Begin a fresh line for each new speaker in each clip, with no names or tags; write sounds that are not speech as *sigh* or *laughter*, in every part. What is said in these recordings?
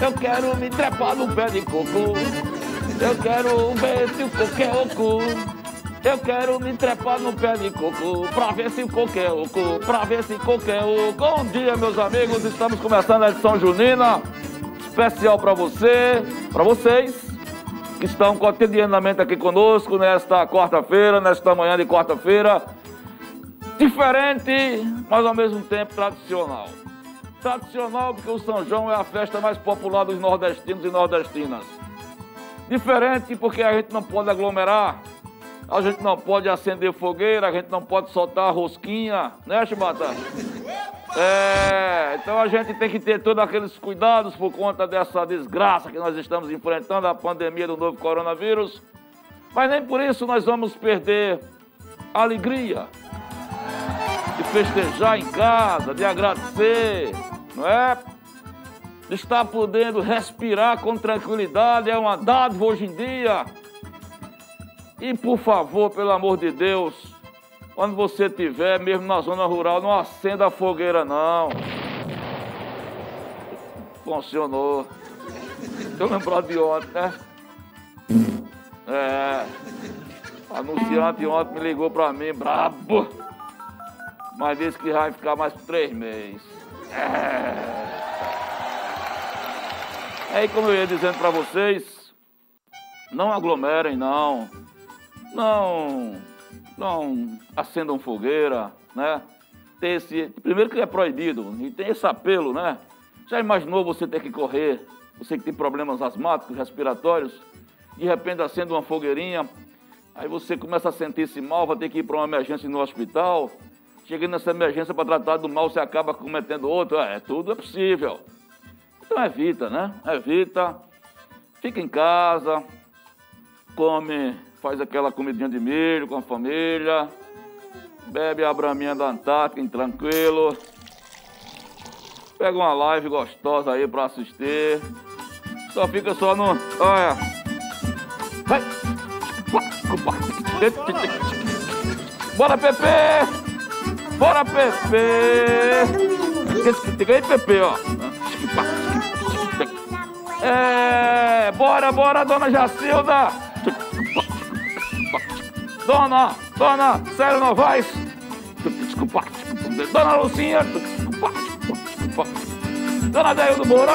Eu quero me trepar no pé de coco, eu quero ver se o coco é oco. Eu quero me trepar no pé de coco pra ver se o coco é oco, pra ver se coco é oco. Bom dia, meus amigos, estamos começando a edição junina especial para você, para vocês que estão cotidianamente aqui conosco nesta quarta-feira, nesta manhã de quarta-feira. Diferente, mas ao mesmo tempo tradicional. Tradicional porque o São João é a festa mais popular dos nordestinos e nordestinas. Diferente porque a gente não pode aglomerar a gente não pode acender fogueira, a gente não pode soltar rosquinha, né, Chibata? É, então a gente tem que ter todos aqueles cuidados por conta dessa desgraça que nós estamos enfrentando, a pandemia do novo coronavírus. Mas nem por isso nós vamos perder a alegria de festejar em casa, de agradecer, não é? De estar podendo respirar com tranquilidade, é uma dádiva hoje em dia. E por favor, pelo amor de Deus, quando você estiver, mesmo na zona rural, não acenda a fogueira, não. Funcionou. Eu lembro de ontem, né? É. Anunciante ontem me ligou pra mim, brabo. Mas disse que vai ficar mais três meses. É. Aí, como eu ia dizendo pra vocês, não aglomerem, não não, não acendam fogueira, né? Tem esse, primeiro que é proibido, e tem esse apelo, né? Já imaginou você ter que correr, você que tem problemas asmáticos, respiratórios, de repente acende uma fogueirinha, aí você começa a sentir-se mal, vai ter que ir para uma emergência no hospital, chegando nessa emergência para tratar do mal, você acaba cometendo outro, é, tudo é possível. Então evita, né? Evita, fica em casa, come faz aquela comidinha de milho com a família, bebe a braminha da Antártica, tranquilo. Pega uma live gostosa aí pra assistir. Só fica só no. Olha. Bora, Pepe! Bora, Pepe! Fica aí, Pepe, ó. É, bora, bora, dona Jacilda! Dona, Dona Célia Novaes, Dona Lucinha, Dona Deildo Moura.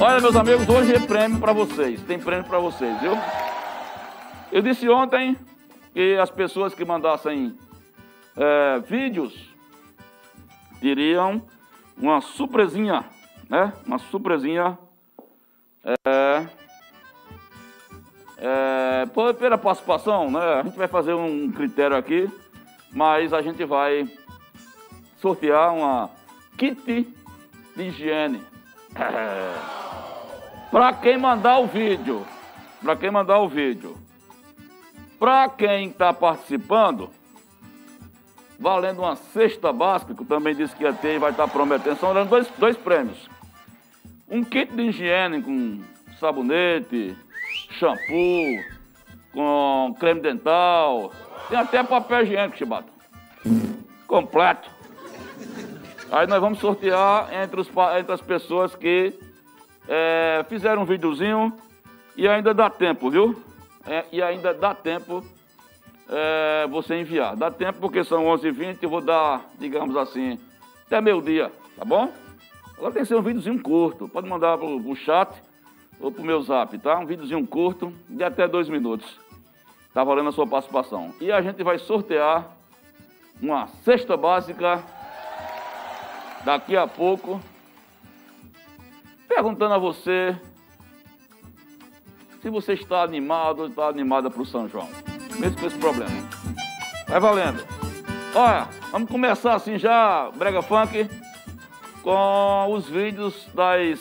Olha, meus amigos, hoje é prêmio para vocês, tem prêmio para vocês, viu? Eu disse ontem que as pessoas que mandassem é, vídeos teriam uma surpresinha, né? Uma surpresinha. É, é, pela participação, né, a gente vai fazer um critério aqui, mas a gente vai sortear uma kit de higiene. *laughs* É, para quem mandar o vídeo, para quem mandar o vídeo. Para quem está participando, valendo uma cesta básica, que eu também disse que ia ter e vai estar tá prometendo, são dois, dois prêmios. Um kit de higiene com sabonete, shampoo, com creme dental, tem até papel higiênico, Chibata. Completo. Aí nós vamos sortear entre, os, entre as pessoas que é, fizeram um videozinho e ainda dá tempo, viu? É, e ainda dá tempo é, você enviar. Dá tempo porque são 11h20 e vou dar, digamos assim, até meio-dia, tá bom? Agora tem que ser um videozinho curto. Pode mandar pro, pro chat ou pro meu zap, tá? Um videozinho curto, de até dois minutos. Tá valendo a sua participação. E a gente vai sortear uma cesta básica daqui a pouco. Perguntando a você se você está animado ou está animada para o São João. Mesmo com esse problema. Vai valendo. Olha, vamos começar assim já, Brega Funk, com os vídeos das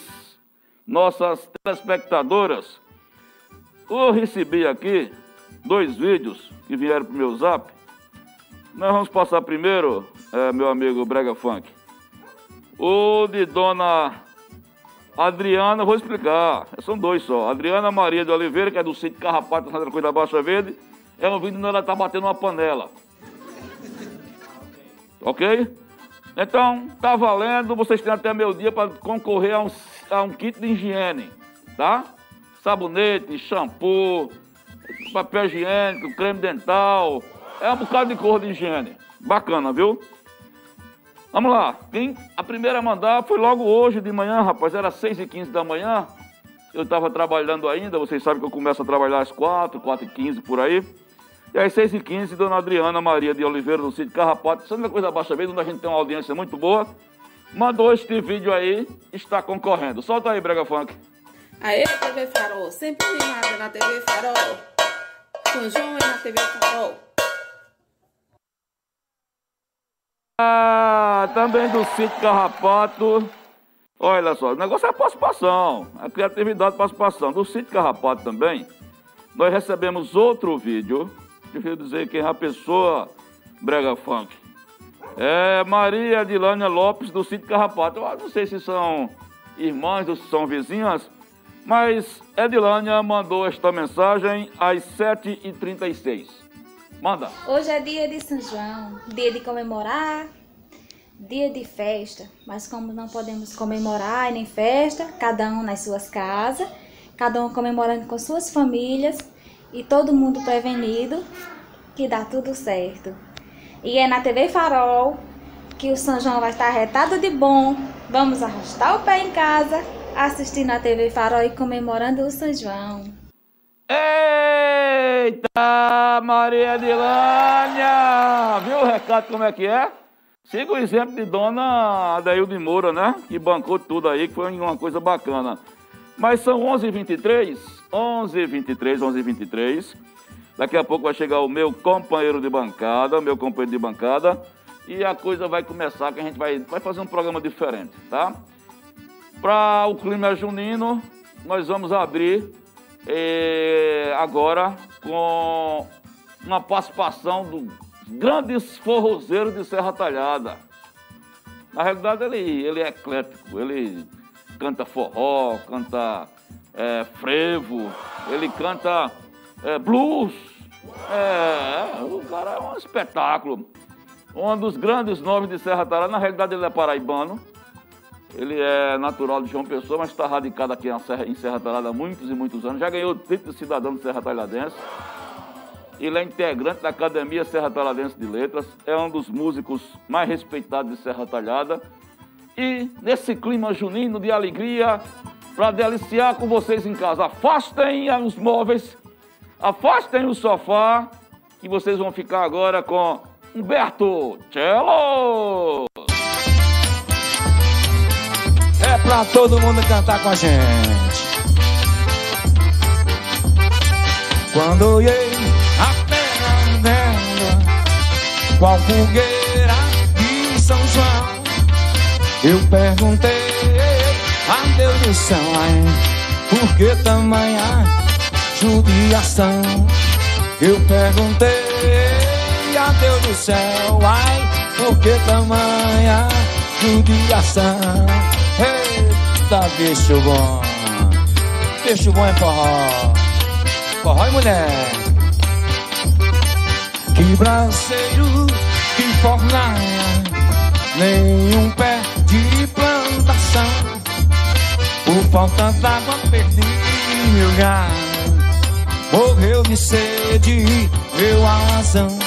nossas telespectadoras. Eu recebi aqui dois vídeos que vieram para o meu zap. Nós vamos passar primeiro, é, meu amigo Brega Funk, o de Dona Adriana, vou explicar, são dois só. Adriana Maria de Oliveira, que é do sítio Carrapato, Santa Cruz da Baixa Verde, é um vídeo onde ela está batendo uma panela. Ok? Então, tá valendo, vocês têm até meu dia para concorrer a um, a um kit de higiene, tá? Sabonete, shampoo, papel higiênico, creme dental, é um bocado de cor de higiene. Bacana, viu? Vamos lá. Quem, a primeira a mandar foi logo hoje de manhã, rapaz. Era 6 e 15 da manhã. Eu estava trabalhando ainda. Vocês sabem que eu começo a trabalhar às 4, 4 e 15 por aí. E às 6 e 15 dona Adriana Maria de Oliveira, do sítio Carrapato, Santa Coisa Baixa Verde, onde a gente tem uma audiência muito boa, mandou este vídeo aí, está concorrendo. Solta aí, Brega Funk.
Aê, TV Farol, sempre animada na TV Farol. São João na TV Farol.
Ah, também do sítio Carrapato. Olha só, o negócio é a participação, a criatividade e participação. Do sítio Carrapato também, nós recebemos outro vídeo. Deixa dizer quem é a pessoa, Brega Funk. É Maria Adilânia Lopes, do sítio Carrapato. Eu não sei se são irmãs ou se são vizinhas, mas Edilânia mandou esta mensagem às 7h36. Manda.
Hoje é dia de São João, dia de comemorar, dia de festa. Mas como não podemos comemorar nem festa, cada um nas suas casas, cada um comemorando com suas famílias e todo mundo prevenido, que dá tudo certo. E é na TV Farol que o São João vai estar retado de bom. Vamos arrastar o pé em casa, assistindo a TV Farol e comemorando o São João.
Eita, Maria Dilânia! Viu o recado como é que é? Siga o exemplo de Dona Adaildo Moura, né? Que bancou tudo aí, que foi uma coisa bacana. Mas são 11h23, 11h23, 11h23. Daqui a pouco vai chegar o meu companheiro de bancada, meu companheiro de bancada, e a coisa vai começar, que a gente vai, vai fazer um programa diferente, tá? Para o clima junino, nós vamos abrir é, agora com uma participação do grandes forrozeiros de Serra Talhada. Na realidade, ele, ele é eclético, ele canta forró, canta é, frevo, ele canta é, blues. É, o cara é um espetáculo. Um dos grandes nomes de Serra Talhada, na realidade ele é paraibano, ele é natural de João Pessoa, mas está radicado aqui em Serra Talhada há muitos e muitos anos. Já ganhou o título de cidadão de Serra Talhadense. Ele é integrante da Academia Serra Talhadense de Letras. É um dos músicos mais respeitados de Serra Talhada. E nesse clima junino de alegria, para deliciar com vocês em casa, afastem os móveis, afastem o sofá, que vocês vão ficar agora com Humberto Cello!
É pra todo mundo cantar com a gente. Quando olhei a dela, qual fogueira de São João, eu perguntei a Deus do céu, ai, por que tamanha judiação? Eu perguntei a Deus do céu, ai, por que tamanha judiação? Eita, bicho bom. Bicho bom é forró. Forró e mulher. Que braceiro, que fornalha. Nenhum pé de plantação. Por falta d'água perdi meu gado. Morreu de sede, meu alazão.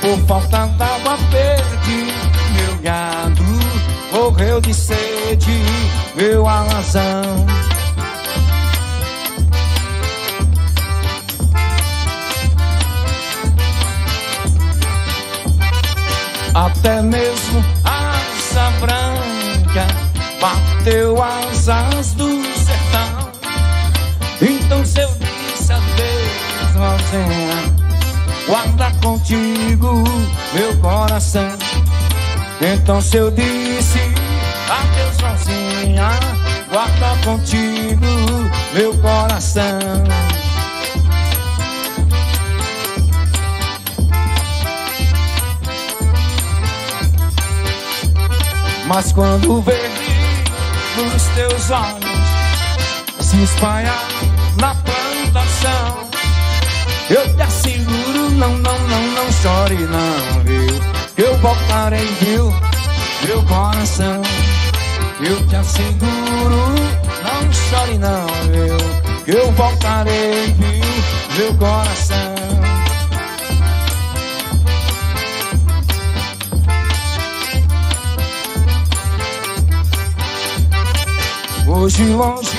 Por falta d'água perdi meu gado morreu de sede, meu alazão. Até mesmo a asa branca bateu asas do sertão. Então seu Rosinha, guarda contigo meu coração. Então se eu disse adeus Guarda contigo meu coração. Mas quando ver nos teus olhos se espalhar na plantação, eu te asseguro, não, não, não, não chore não, viu? Eu voltarei, viu? Meu coração, eu te asseguro, não chore não, viu? Eu voltarei, viu? Meu coração. Hoje longe,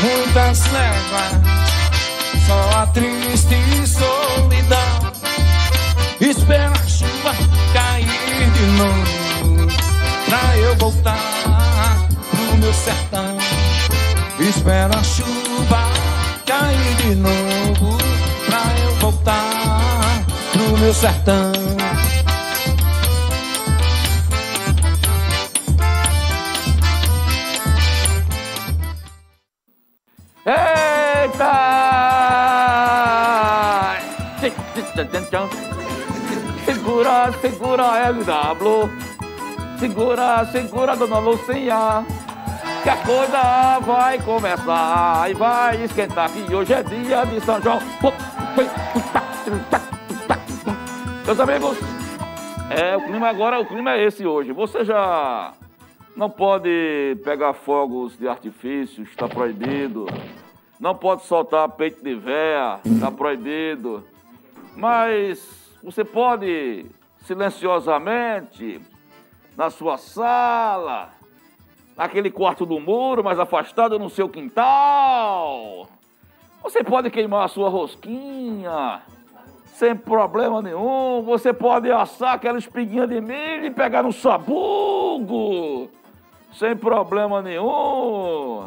muitas léguas, só a triste solidão. Espera a chuva cair de novo, pra eu voltar sertão. Espera a chuva cair de novo, pra eu voltar pro meu sertão.
Eita! Segura, segura, LW. Segura, segura, dona Lucinha. Que a coisa vai começar e vai esquentar. Que hoje é dia de São João. Meus amigos, é, o clima agora, o clima é esse hoje. Você já não pode pegar fogos de artifício, está proibido. Não pode soltar peito de véia, está proibido. Mas você pode silenciosamente, na sua sala, naquele quarto do muro, mais afastado no seu quintal. Você pode queimar a sua rosquinha sem problema nenhum. Você pode assar aquela espiguinha de milho e pegar no sabugo sem problema nenhum.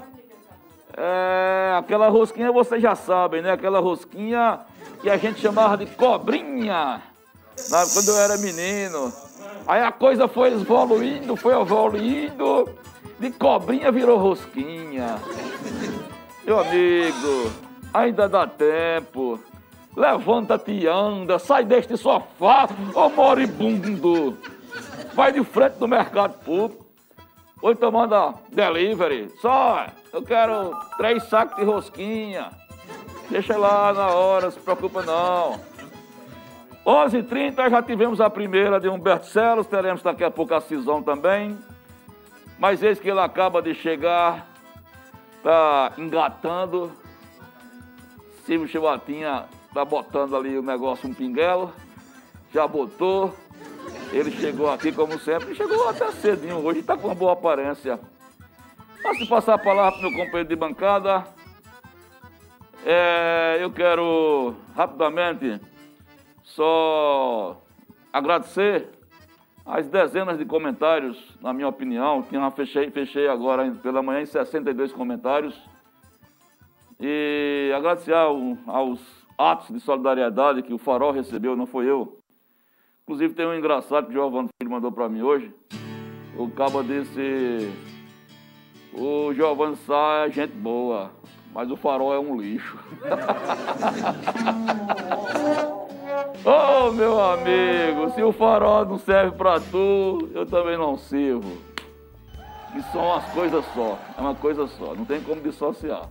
É, aquela rosquinha vocês já sabem, né? Aquela rosquinha que a gente chamava de cobrinha quando eu era menino. Aí a coisa foi evoluindo, foi evoluindo. De cobrinha virou rosquinha. Meu amigo, ainda dá tempo. Levanta-te e anda, sai deste sofá, ô moribundo. Vai de frente do mercado público. Ou então manda delivery. Só, eu quero três sacos de rosquinha. Deixa lá na hora, se preocupa não. 11h30 já tivemos a primeira de Humberto Celos, teremos daqui a pouco a Cisão também. Mas eis que ele acaba de chegar, tá engatando. Silvio Chibatinha tá botando ali o negócio um pinguelo, já botou. Ele chegou aqui como sempre, chegou até cedinho hoje, está com uma boa aparência. Antes de passar a palavra para o meu companheiro de bancada, é, eu quero rapidamente só agradecer as dezenas de comentários, na minha opinião, que eu fechei, fechei agora pela manhã em 62 comentários. E agradecer ao, aos atos de solidariedade que o Farol recebeu, não foi eu. Inclusive tem um engraçado que o Giovanni Filho mandou para mim hoje. O cabo disse, o Giovanni Sá é gente boa, mas o Farol é um lixo. *laughs* Oh, meu amigo, se o farol não serve pra tu, eu também não sirvo. E são umas coisas só, é uma coisa só, não tem como dissociar.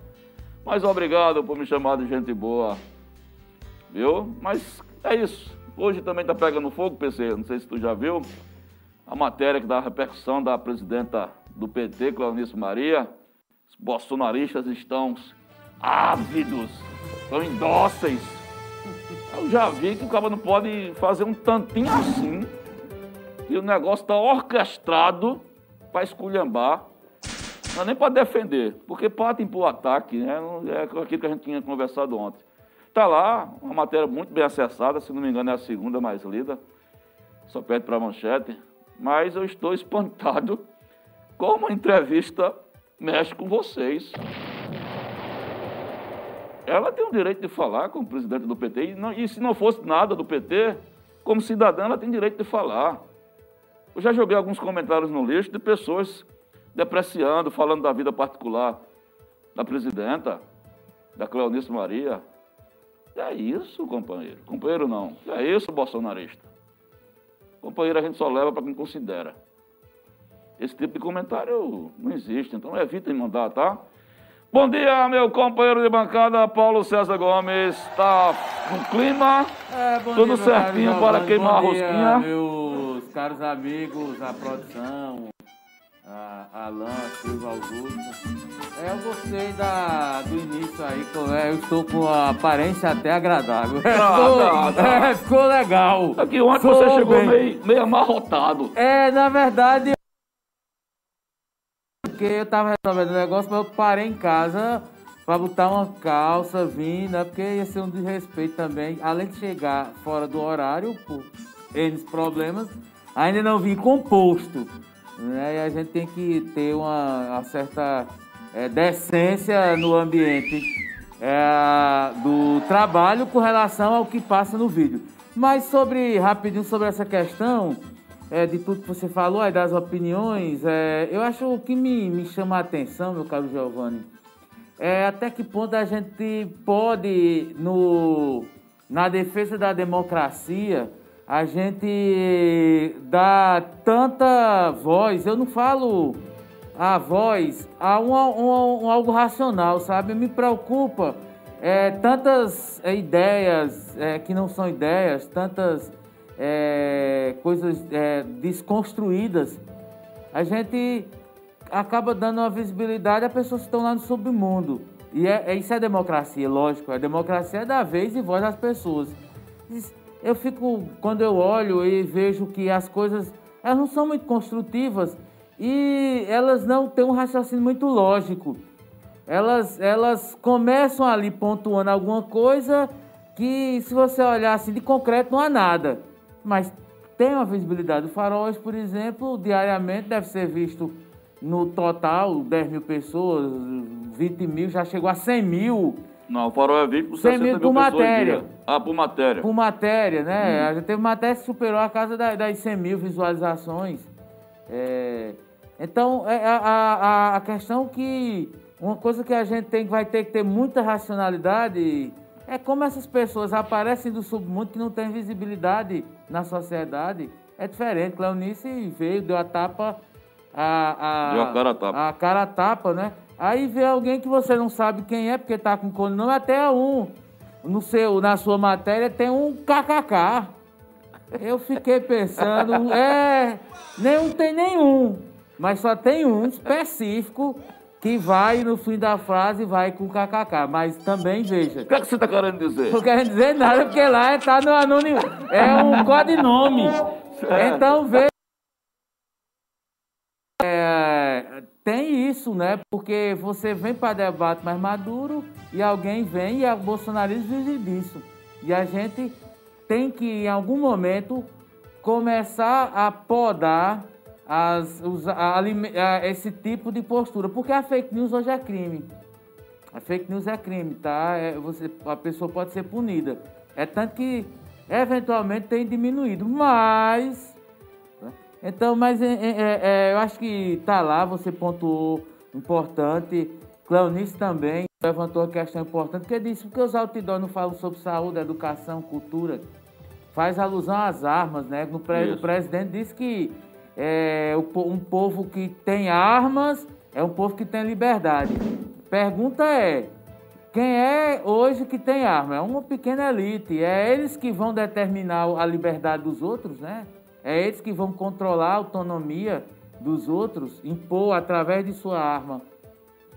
Mas obrigado por me chamar de gente boa, viu? Mas é isso. Hoje também tá pegando fogo, PC, não sei se tu já viu, a matéria que dá a repercussão da presidenta do PT, Claunice Maria. Os bolsonaristas estão ávidos, estão indóceis eu já vi que o cara não pode fazer um tantinho assim. E o negócio está orquestrado para esculhambar. Não é nem para defender, porque partem para o ataque, né? É aquilo que a gente tinha conversado ontem. Está lá, uma matéria muito bem acessada, se não me engano é a segunda mais lida, só pede para a manchete. Mas eu estou espantado *laughs* como a entrevista mexe com vocês. Ela tem o direito de falar como presidente do PT. E, não, e se não fosse nada do PT, como cidadã, ela tem direito de falar. Eu já joguei alguns comentários no lixo de pessoas depreciando, falando da vida particular da presidenta, da Cleonice Maria. É isso, companheiro. Companheiro não. É isso, bolsonarista. Companheiro a gente só leva para quem considera. Esse tipo de comentário não existe, então evitem mandar, tá? Bom dia, meu companheiro de bancada, Paulo César Gomes. Está com clima?
É,
Tudo
dia,
certinho para
bom
queimar a
dia,
rosquinha?
Meus caros amigos, a produção, a Alan, Silva Augusto. É, eu gostei da, do início aí, eu, é, eu estou com a aparência até agradável. *laughs* ficou,
tá, tá.
é, ficou legal.
Aqui ontem
Sou
você chegou
bem.
meio, meio amarrotado.
É, na verdade. Porque eu tava resolvendo o negócio, mas eu parei em casa pra botar uma calça, vim, né? Porque ia ser um desrespeito também. Além de chegar fora do horário, por N problemas, ainda não vim composto. Né? E a gente tem que ter uma, uma certa é, decência no ambiente é, do trabalho com relação ao que passa no vídeo. Mas sobre, rapidinho, sobre essa questão é, de tudo que você falou, aí das opiniões, é, eu acho que me, me chama a atenção, meu caro Giovanni, é até que ponto a gente pode, no, na defesa da democracia, a gente dá tanta voz, eu não falo a voz, a um, um, um algo racional, sabe? Me preocupa é, tantas é, ideias é, que não são ideias, tantas é, coisas é, desconstruídas. A gente acaba dando uma visibilidade a pessoas que estão lá no submundo. E é, é- isso é democracia, lógico. A democracia é da vez e voz das pessoas. Eu fico, quando eu olho e vejo que as coisas elas não são muito construtivas e elas não têm um raciocínio muito lógico. Elas, elas começam ali pontuando alguma coisa que, se você olhar assim de concreto, não há nada. Mas tem uma visibilidade. O farol hoje, por exemplo, diariamente deve ser visto no total 10 mil pessoas, 20 mil, já chegou a 100 mil
Não, o farol é VIP por
100
60
mil
mil
por matéria.
dia. Ah, por matéria.
por matéria, né? A gente teve matéria que superou a casa da- das 100 mil visualizações. É, então, é a, a, a questão que uma coisa que a gente tem, vai ter que ter muita racionalidade é como essas pessoas aparecem do submundo que não tem visibilidade na sociedade. É diferente. Cleonice veio, deu a tapa. A, a,
Deu a cara a tapa.
a cara a tapa, né? Aí vê alguém que você não sabe quem é, porque tá com codinome, até um. No seu, na sua matéria tem um kkk. Eu fiquei pensando, é, nem tem nenhum, mas só tem um específico que vai no fim da frase vai com kkk. Mas também veja,
O que é que você está querendo dizer?
não quero dizer nada porque lá tá no anônimo, é um *laughs* codinome. Então veja. É, tem isso, né? Porque você vem para debate mais maduro e alguém vem e a bolsonarismo vive disso. E a gente tem que, em algum momento, começar a podar as, os- a a- esse tipo de postura. Porque a fake news hoje é crime. A fake news é crime, tá? É, você, a pessoa pode ser punida. É tanto que, eventualmente, tem diminuído. Mas então, mas é, é, é, eu acho que tá lá, você pontuou importante. Cleonice também levantou a questão importante, que disse porque os outdoors não falam sobre saúde, educação, cultura. Faz alusão às armas, né? No pre- o presidente disse que é, um povo que tem armas é um povo que tem liberdade. Pergunta é, quem é hoje que tem arma? É uma pequena elite. É eles que vão determinar a liberdade dos outros, né? É eles que vão controlar a autonomia dos outros, impor através de sua arma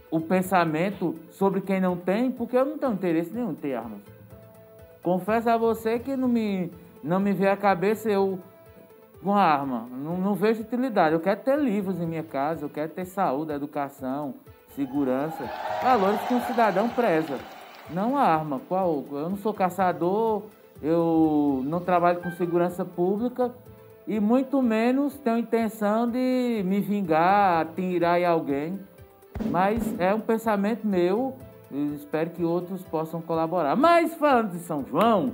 o pensamento sobre quem não tem, porque eu não tenho interesse nenhum em ter armas. Confesso a você que não me, não me vê a cabeça eu com arma. Não, não vejo utilidade. Eu quero ter livros em minha casa, eu quero ter saúde, educação, segurança, valores que um cidadão preza. Não a arma. Qual? Eu não sou caçador, eu não trabalho com segurança pública e muito menos tenho intenção de me vingar, atirar em alguém. Mas é um pensamento meu Eu espero que outros possam colaborar. Mas falando de São João,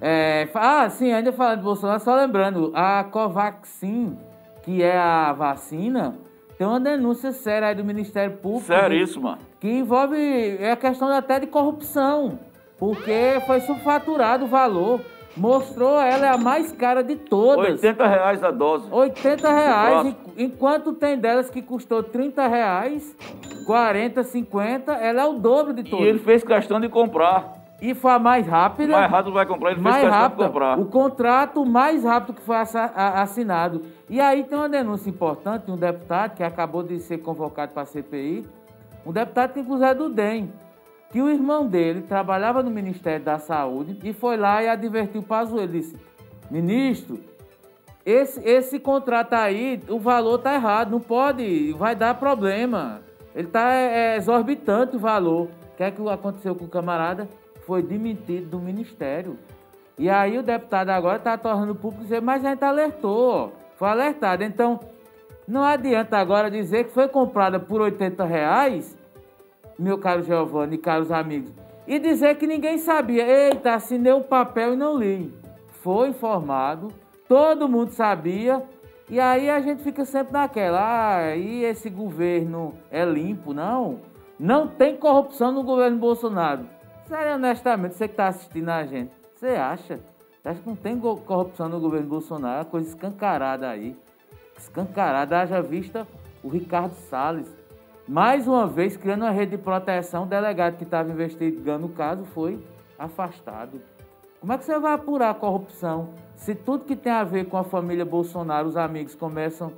é, ah, sim, ainda falando de Bolsonaro, só lembrando, a Covaxin, que é a vacina, tem uma denúncia séria aí do Ministério Público.
Seríssima.
Que envolve é a questão até de corrupção, porque foi subfaturado o valor. Mostrou ela é a mais cara de todas.
80 reais a dose.
80 reais, enquanto tem delas que custou 30 reais, 40, 50, ela é o dobro de
E
todas.
ele fez questão de comprar.
E foi a mais rápida.
Mais rápido vai comprar, ele fez
mais rápida.
comprar.
O contrato mais rápido que foi assinado. E aí tem uma denúncia importante um deputado que acabou de ser convocado para a CPI, um deputado que inclusive é do DEM, que o irmão dele trabalhava no Ministério da Saúde e foi lá e advertiu o Pazuello, disse, ministro, esse, esse contrato aí, o valor tá errado, não pode, vai dar problema. Ele tá é, exorbitante o valor. O que é que aconteceu com o camarada? Foi demitido do ministério. E aí o deputado agora está tornando público dizer, mas a gente alertou, foi alertado. Então, não adianta agora dizer que foi comprada por 80 reais, meu caro Giovanni caros amigos, e dizer que ninguém sabia. Eita, assinei um papel e não li. Foi informado, todo mundo sabia, e aí a gente fica sempre naquela, ah, e esse governo é limpo? Não, não tem corrupção no governo Bolsonaro. Sério, honestamente, você que está assistindo a gente, você acha? Você acha que não tem corrupção no governo Bolsonaro? É uma coisa escancarada aí. Escancarada, haja vista o Ricardo Salles. Mais uma vez, criando uma rede de proteção, o delegado que estava investigando o caso foi afastado. Como é que você vai apurar a corrupção se tudo que tem a ver com a família Bolsonaro, os amigos, começam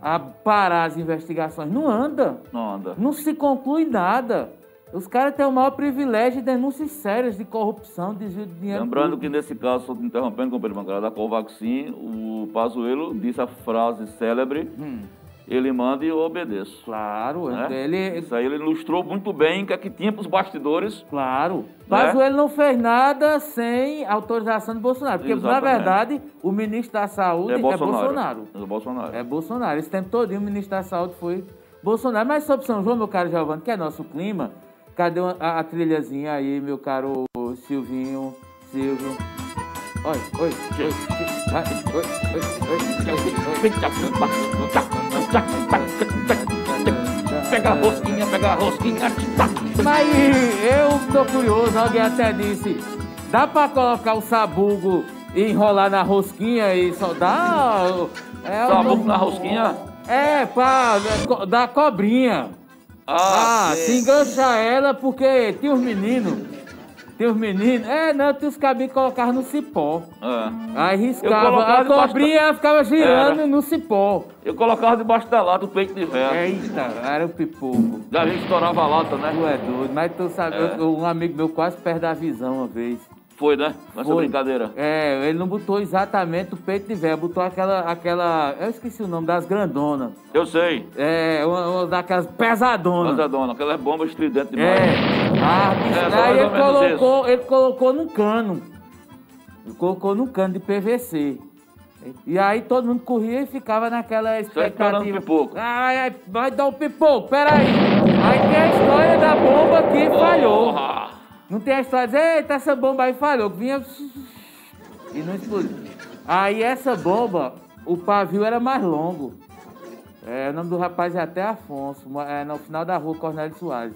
a parar as investigações? Não anda.
Não anda.
Não se conclui nada. Os caras têm o maior privilégio de denúncias sérias de corrupção, desvio de dinheiro.
Lembrando que nesse caso, só interrompendo, companheiro bancário, da Covaxin, o Pazuello disse a frase célebre,
Hum.
ele manda e eu obedeço.
Claro,
né?
ele,
Isso aí ele ilustrou muito bem o que é que tinha para os bastidores.
Claro. Ele não fez nada sem autorização do Bolsonaro. Porque,
Exatamente.
na verdade, o ministro da Saúde
É
é
Bolsonaro.
Bolsonaro.
É Bolsonaro.
É Bolsonaro. Esse tempo todo o ministro da Saúde foi Bolsonaro. Mas sobre São João, meu caro Giovanni, que é nosso clima, cadê a, a trilhazinha aí, meu caro Silvinho, Silvio? Oi, oi, oi,
Pega a rosquinha, pega a rosquinha.
Mas eu tô curioso, alguém até disse, dá pra colocar o sabugo e enrolar na rosquinha e só dá... É,
Sabugo na rosquinha?
É, pra co- dar cobrinha.
Ah,
Ah, se engancha ela porque tinha os meninos. Tinha os meninos. É, não, tinha os cabinhos que colocavam no cipó.
É.
Aí riscava. A cobrinha ela ficava girando
Era.
no cipó.
Eu colocava debaixo da lata o peito de ferro.
Eita, era o pipoco.
Já vi que estourava a lata, né?
Tu é doido. Mas tu sabe,
É.
eu- um amigo meu quase perde a visão uma vez.
Foi, né? Nessa
Foi.
brincadeira.
É, ele não botou exatamente o peito de véia, botou aquela, aquela. Eu esqueci o nome das grandonas.
Eu sei.
É, uma, uma daquelas pesadonas.
Mas é dona, aquela bomba estridente demais.
É. Ah,
É,
aí ele colocou, ele colocou num cano. Ele colocou num cano de PVC. E aí todo mundo corria e ficava naquela expectativa.
pipoco.
Ai, ai, vai dar o pipoco, peraí. Aí tem a história da bomba que falhou.
Porra.
Não tem a história de, eita, essa bomba aí falhou, que vinha e não explodiu. Aí essa bomba, o pavio era mais longo. É, o nome do rapaz é até Afonso, é no final da rua Cornélio Soares.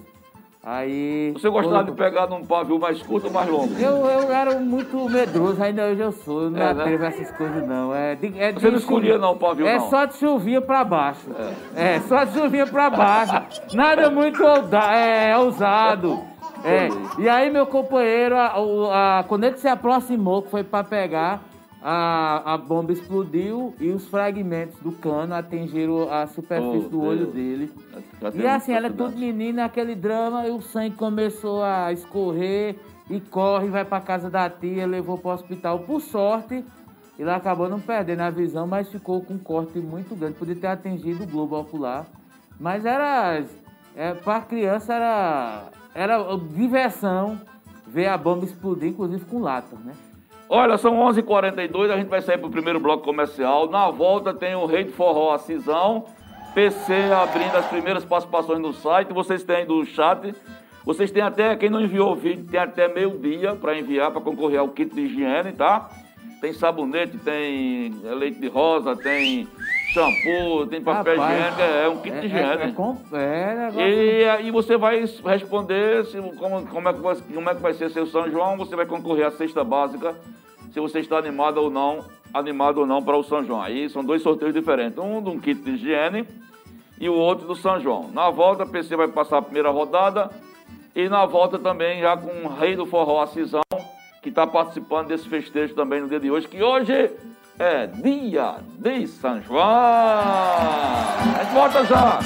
Aí.
Você gostava de pegar num pavio mais curto ou mais longo?
Eu, eu era muito medroso, ainda hoje eu sou, eu não
É, né?
atrevo a essas coisas não. É de, é de
Você não escolhia não o pavio,
É
não?
só de chuvinha pra baixo. É, só de chuvinha pra baixo. *laughs* Nada muito é, ousado. É. E aí meu companheiro, a- o- a- quando ele se aproximou, que foi pra pegar, a, a bomba explodiu e os fragmentos do cano atingiram a superfície
Oh,
do olho
Deus.
dele.
Já tem
E assim, ela é tudo menina, aquele drama, e o sangue começou a escorrer e corre, vai pra casa da tia, levou pro hospital. Por sorte, ele acabou não perdendo a visão, mas ficou com um corte muito grande. Podia ter atingido o globo ocular. Mas era. É, pra criança era. Era diversão ver a bomba explodir, inclusive com lata, né?
Olha, são 11h42, a gente vai sair pro primeiro bloco comercial. Na volta tem o Rei do Forró, a Cisão. PC abrindo as primeiras participações no site. Vocês têm do chat. Vocês têm até, quem não enviou o vídeo, tem até meio dia para enviar, para concorrer ao kit de higiene, tá? Tem sabonete, tem leite de rosa, tem shampoo, tem papel higiênico, é um kit
É,
de
é,
higiene.
é, é negócio.
E aí você vai responder se, como, como, é que vai, como é que vai ser seu São João, você vai concorrer à cesta básica, se você está animado ou não, animado ou não para o São João. Aí são dois sorteios diferentes, um de um kit de higiene e o outro do São João. Na volta, a PC vai passar a primeira rodada e na volta também já com o rei do forró, a Cisão, que está participando desse festejo também no dia de hoje, que hoje é dia de São João. A gente volta já.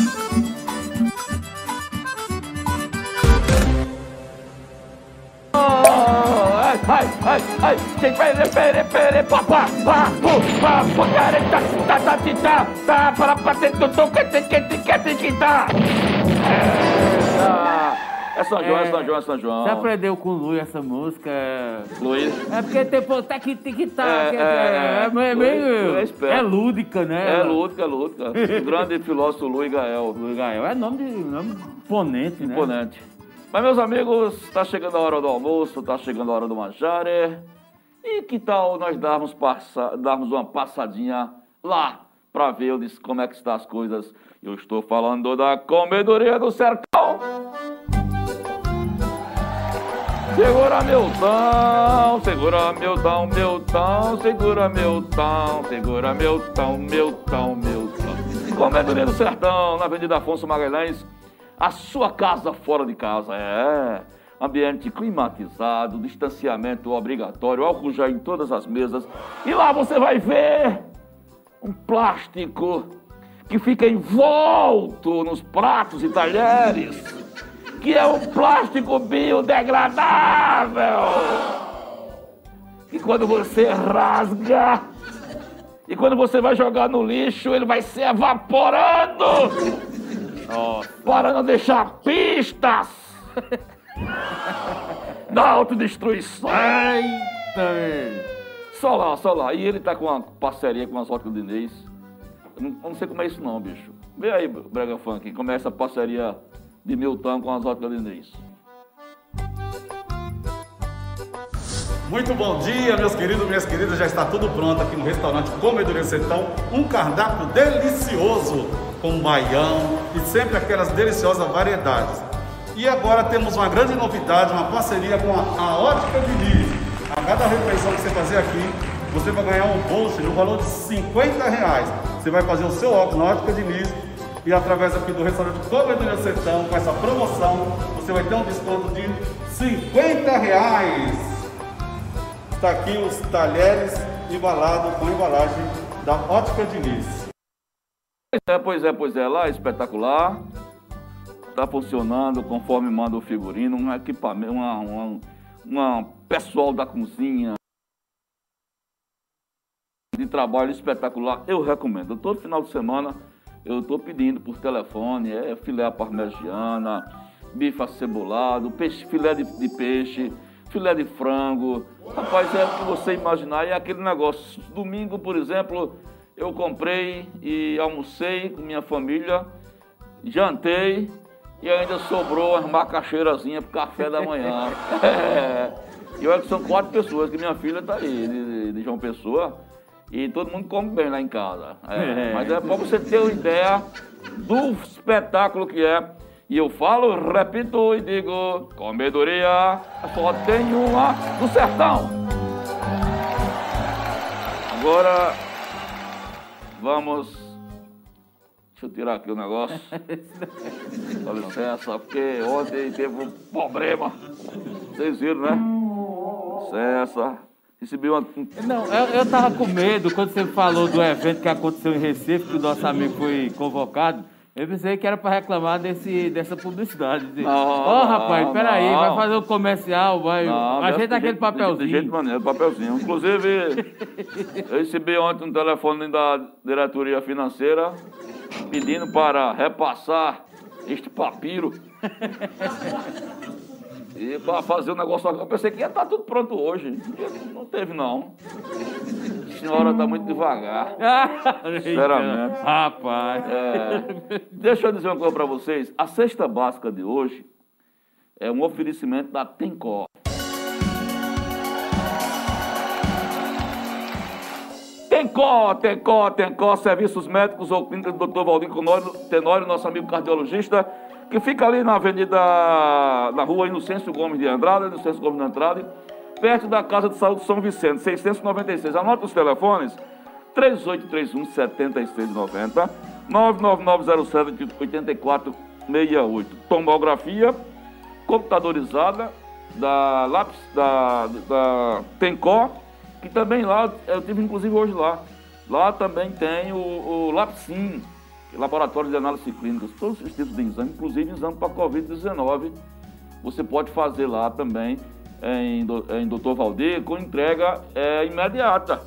Ai, ai, ai, tem pere, pere, pere, pa, pa, pa, pu, pa, pu, care, ta, ta, ta, ti, ta, ta, para, pa, te, tu, tu, que, te, que, te, que, te, que, ta. É São João, é São João, é São João.
Você aprendeu com o Lui essa música? é-
Luiz,
É porque tem pô, tá aqui, tem que tá.
É,
que
é, é.
é, meio-
É
é lúdica, né?
é lúdica, é lúdica. O grande filósofo Luiz Gael.
Luiz Gael. É nome, de, nome imponente, né?
Imponente. Mas, meus amigos, está chegando a hora do almoço, está chegando a hora do manjare. E que tal nós darmos, passa, darmos uma passadinha lá para ver onde- como é que estão as coisas? Eu estou falando da comedoria do sertão. Segura meu tão, segura meu tão, meu tão, segura meu tão, segura meu tão, meu tão, meu tão. Comedoria do Sertão, na Avenida Afonso Magalhães, a sua casa fora de casa, é. Ambiente climatizado, distanciamento obrigatório, álcool já em todas as mesas. E lá você vai ver um plástico que fica envolto nos pratos e talheres que é um plástico biodegradável. E quando você rasga, e quando você vai jogar no lixo, ele vai se evaporando. Para não deixar pistas *laughs* da autodestruição.
Eita.
Só lá, só lá. E ele tá com uma parceria com as óticas de Inês. Eu não, eu não sei como é isso não, bicho. Vê aí, Brega Funk, como é essa parceria de Milton com de Inês.
Muito bom dia, meus queridos, minhas queridas. Já está tudo pronto aqui no restaurante Comedoria Sertão. Um cardápio delicioso com baião e sempre aquelas deliciosas variedades. E agora temos uma grande novidade, uma parceria com a, a Ótica Diniz. A cada refeição que você fazer aqui, você vai ganhar um bolso no valor de 50 reais. Você vai fazer o seu óculos na Ótica Diniz e através aqui do restaurante Comedoria Sertão, com essa promoção, você vai ter um desconto de 50 reais. Está aqui os talheres embalados com embalagem da Ótica Diniz.
Pois é, pois é, pois é, lá é espetacular. Tá funcionando conforme manda o figurino, um equipamento, uma, uma, uma pessoal da cozinha de trabalho espetacular. Eu recomendo. Todo final de semana eu estou pedindo por telefone, é filé parmegiana, bife acebolado, peixe, filé de, de peixe, filé de frango. Rapaz, é o que você imaginar. É aquele negócio. Domingo, por exemplo, eu comprei e almocei com minha família, jantei e ainda sobrou umas macaxeirazinhas pro café da manhã. *laughs* É. E olha que são quatro pessoas, que minha filha tá aí, de, de João Pessoa, e todo mundo come bem lá em casa. É, Mas é pra você ter uma ideia do espetáculo que é. E eu falo, repito e digo, comedoria só tem uma no sertão. Agora vamos. Deixa eu tirar aqui o negócio. *laughs* Dá licença, porque ontem teve um problema. Vocês viram, né? Licença. Recebi uma.
Não, eu, eu tava com medo quando você falou do evento que aconteceu em Recife, que o nosso amigo foi convocado. Eu pensei que era para reclamar desse, dessa publicidade. Ó,
Não,
rapaz,
não,
peraí,
não.
vai fazer o comercial, vai.
Não,
ajeita
de
aquele papelzinho.
De, de jeito maneiro, papelzinho. Inclusive, eu recebi ontem um telefone da diretoria financeira pedindo para repassar este papiro. E para fazer o negócio. Eu pensei que ia estar tudo pronto hoje. Não teve, não. senhora tá muito devagar. *laughs* Sinceramente.
Rapaz.
É, deixa eu dizer uma coisa para vocês. A cesta básica de hoje é um oferecimento da Tencor. Tencor, Tencor, Tencor, Serviços Médicos ou Clínica do Dr. Valdir Tenório, nosso amigo cardiologista, que fica ali na avenida, na rua Inocêncio Gomes de Andrade, Inocêncio Gomes de Andrade, perto da Casa de Saúde São Vicente, 696. Anota os telefones, 3831 7690, 99907 8468. Tomografia computadorizada da lápis da, da Tencor, que também lá, eu tive inclusive hoje lá. Lá também tem o, o Lapsim, Laboratório de Análise Clínicas, todos os tipos de exame, inclusive exame para Covid-19. Você pode fazer lá também em, em Doutor Valdir com entrega é, imediata,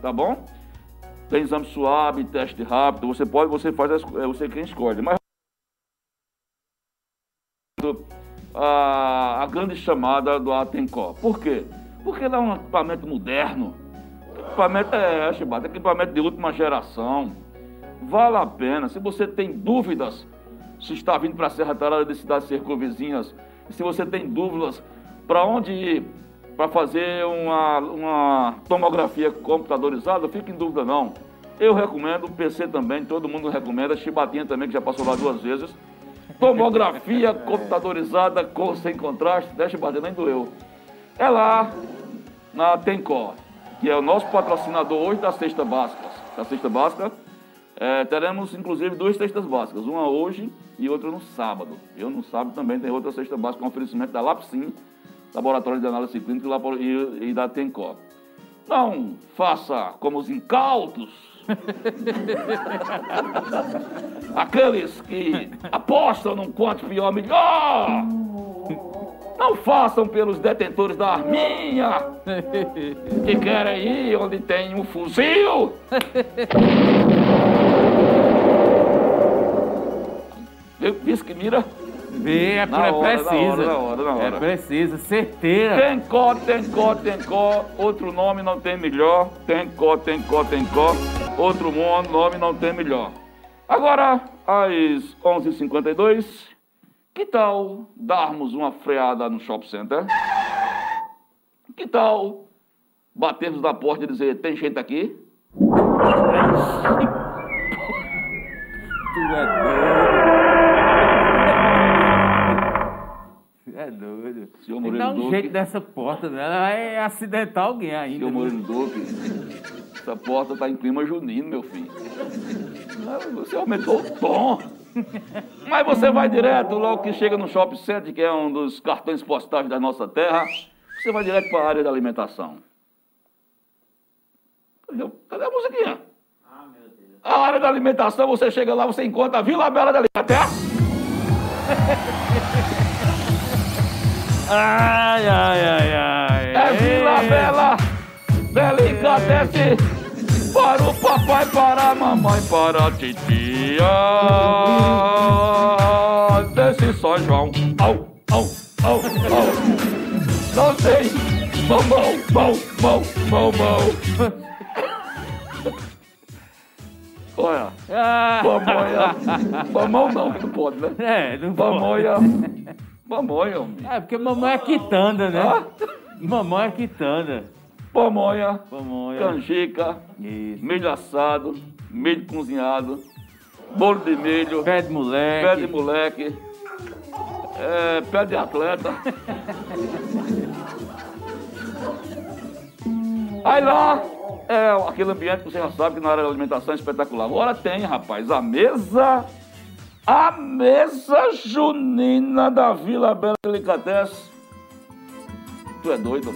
tá bom? Tem exame suave, teste rápido, você pode, você faz, é você quem escolhe. Mas a, a grande chamada do Atencor. Por quê? Porque ele é um equipamento moderno. Equipamento é, Chibata, é equipamento de última geração. Vale a pena. Se você tem dúvidas se está vindo para a Serra Tarada de cidades circunvizinhas, se você tem dúvidas para onde ir para fazer uma, uma tomografia computadorizada, fique em dúvida não. Eu recomendo, o PC também, todo mundo recomenda, Chibatinha também, que já passou lá duas vezes. Tomografia *laughs* computadorizada, cor sem contraste, deixa bater, nem doeu. É lá na Tencor, que é o nosso patrocinador hoje da cesta básica. Da cesta básica, é, teremos inclusive duas cestas básicas, uma hoje e outra no sábado. Eu no sábado também tem outra cesta básica com oferecimento da Lapsim, Laboratório de Análise Clínica e, e da Tencor. Não faça como os incautos *laughs* Aqueles que apostam num quanto pior, melhor. Não façam pelos detentores da arminha que querem ir onde tem um fuzil. *laughs* Viu que mira?
Vê, é,
Na
é
hora,
precisa.
na hora, na hora, na hora.
É precisa, certeira.
Tem có, tem có, tem có. Outro nome não tem melhor. Tem có, tem có, tem có. Outro nome não tem melhor. Agora, às 11h52, que tal darmos uma freada no shopping center? Que tal batermos na porta e dizer: tem gente aqui? *laughs*
Tu é é doido.
Senhor Moreno
um
Duque.
jeito dessa porta, né? Ela vai acidentar alguém ainda.
Senhor? Moreno Duque, essa porta está em clima junino, meu filho. Ah, Você aumentou o tom. Mas você vai direto, logo que chega no Shopping Center, que é um dos cartões postais da nossa terra, você vai direto para a área da alimentação. Cadê, a musiquinha? A área da alimentação, você chega lá, você encontra a Vila Bela da Delicatessen. *laughs*
Ai, ai, ai, ai.
É Vila Bela Delicatessen para o papai, para a mamãe, para a titia desse São João. Au, au, au, au. Não tem mamão, mão, mão, mão, mão. Olha,
Ah,
pamonha. Mamão não, não pode, né?
é, não pode.
Pamonha. Pamonha, homem.
É, porque mamãe é quitanda, né?
Ah?
Mamãe é quitanda.
Pamonha,
Pamonha.
canjica,
Isso.
milho assado, milho cozinhado, bolo de milho,
Pé de moleque.
pé de moleque, é, pé de atleta. Aí lá, é aquele ambiente que você já sabe que na área da alimentação é espetacular. Agora tem, rapaz, a mesa, a mesa junina da Vila Bela Delicatessen. Tu é doido?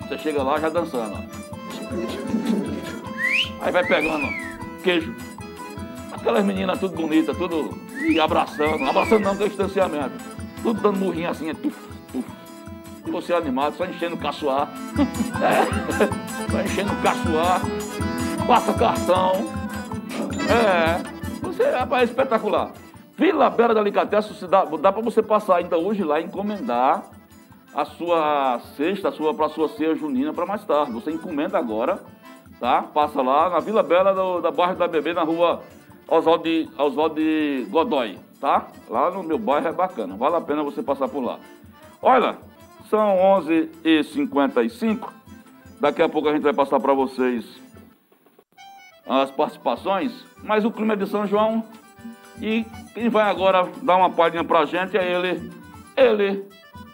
Você chega lá já dançando. Aí vai pegando queijo. Aquelas meninas tudo bonitas, tudo e abraçando. Abraçando não, que é distanciamento. Tudo dando murrinho assim, é tuf, tuf. E você animado, só enchendo o caçoar. *laughs* É, só enchendo o caçoar. Passa cartão. É, você rapaz, é espetacular. Vila Bela Delicatessen, se dá, dá para você passar ainda hoje lá encomendar a sua cesta, a sua, para sua ceia junina para mais tarde. Você encomenda agora tá? Passa lá na Vila Bela do, da bairro da Bebê, na rua Oswaldo de, Oswaldo de Godoy, tá? Lá no meu bairro é bacana, vale a pena você passar por lá. Olha, são 11h55, daqui a pouco a gente vai passar para vocês as participações, mas o clima é de São João e quem vai agora dar uma palhinha pra gente é ele, ele,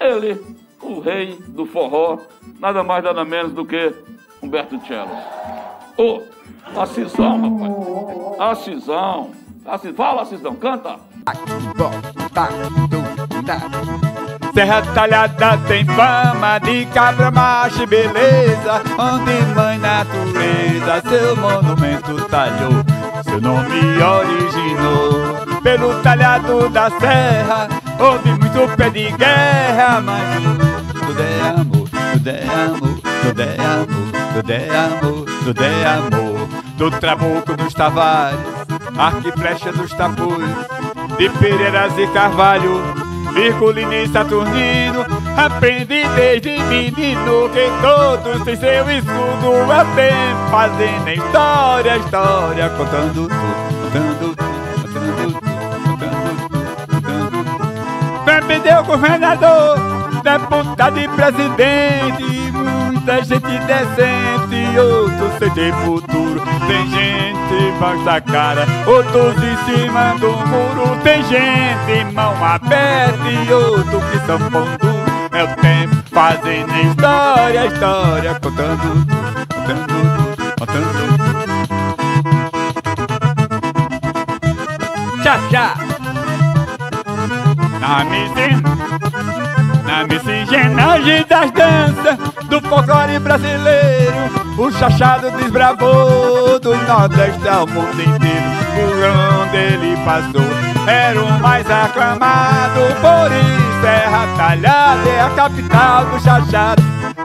ele, o rei do forró, nada mais nada menos do que Humberto Cello. Ô, a Cisão, rapaz. A Cisão. A Cisão. Fala, Cisão, canta.
Serra Talhada tem fama de cabra macho e beleza. Onde mãe natureza seu monumento talhou. Seu nome originou Pelo talhado da serra Houve muito pé de guerra Mas tudo é amor, tudo é amor, tudo é amor, tudo é amor, tudo é amor. Do trabuco dos tavares Arco flecha dos tapujos De Pereiras e Carvalho Virgulino Saturnino Aprendi desde menino Que todos têm seu escudo Até fazendo história, história Contando contando tudo, contando tudo, contando. Tudo, contando tudo Bebe deu governador Deputado e presidente Muita gente decente Outros sem ter futuro Tem gente embaixo da cara Outros em cima do muro. Tem gente mão aberta E outros que são pondo É o tempo fazendo história, história Contando contando contando. Tchau, tchau. Na miscigenagem, na miscigenagem das danças do folclore brasileiro, o chachado desbravou do Nordeste ao mundo inteiro. Por onde ele passou, era o mais aclamado, por isso Serra Talhada é a capital do chachado.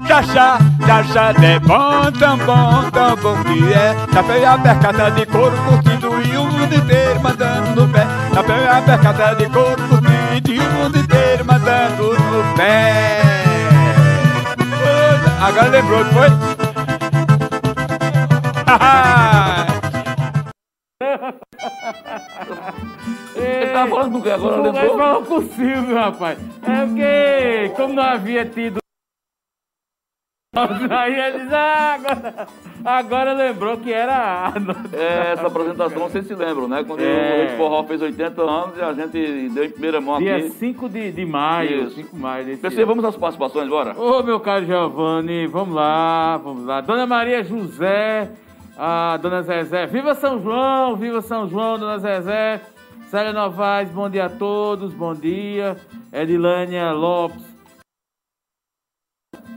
Chachá, chachado é bom, tão bom, tão bom que é. Chapéu a percata de couro curtido e o mundo inteiro mandando no pé. Chapéu a percata de couro curtido lembrou, foi?
Ele tava falando com o que agora, lembrou?
falou com o Silvio, rapaz. É porque, como não havia tido. Aí ele diz, ah, agora, agora lembrou que era. a noite.
É, essa apresentação vocês se lembram, né? Quando
É.
o Rei de Forró fez 80 anos e a gente deu em primeira mão
Dia
aqui.
5 de, de maio.
Isso.
5 de maio desse
PC,
ano.
vamos às participações, bora?
Ô, meu caro Giovanni, vamos lá, vamos lá. Dona Maria José, a Dona Zezé. Viva São João, viva São João, Dona Zezé. Célia Novaes, bom dia a todos, bom dia. Edilânia Lopes,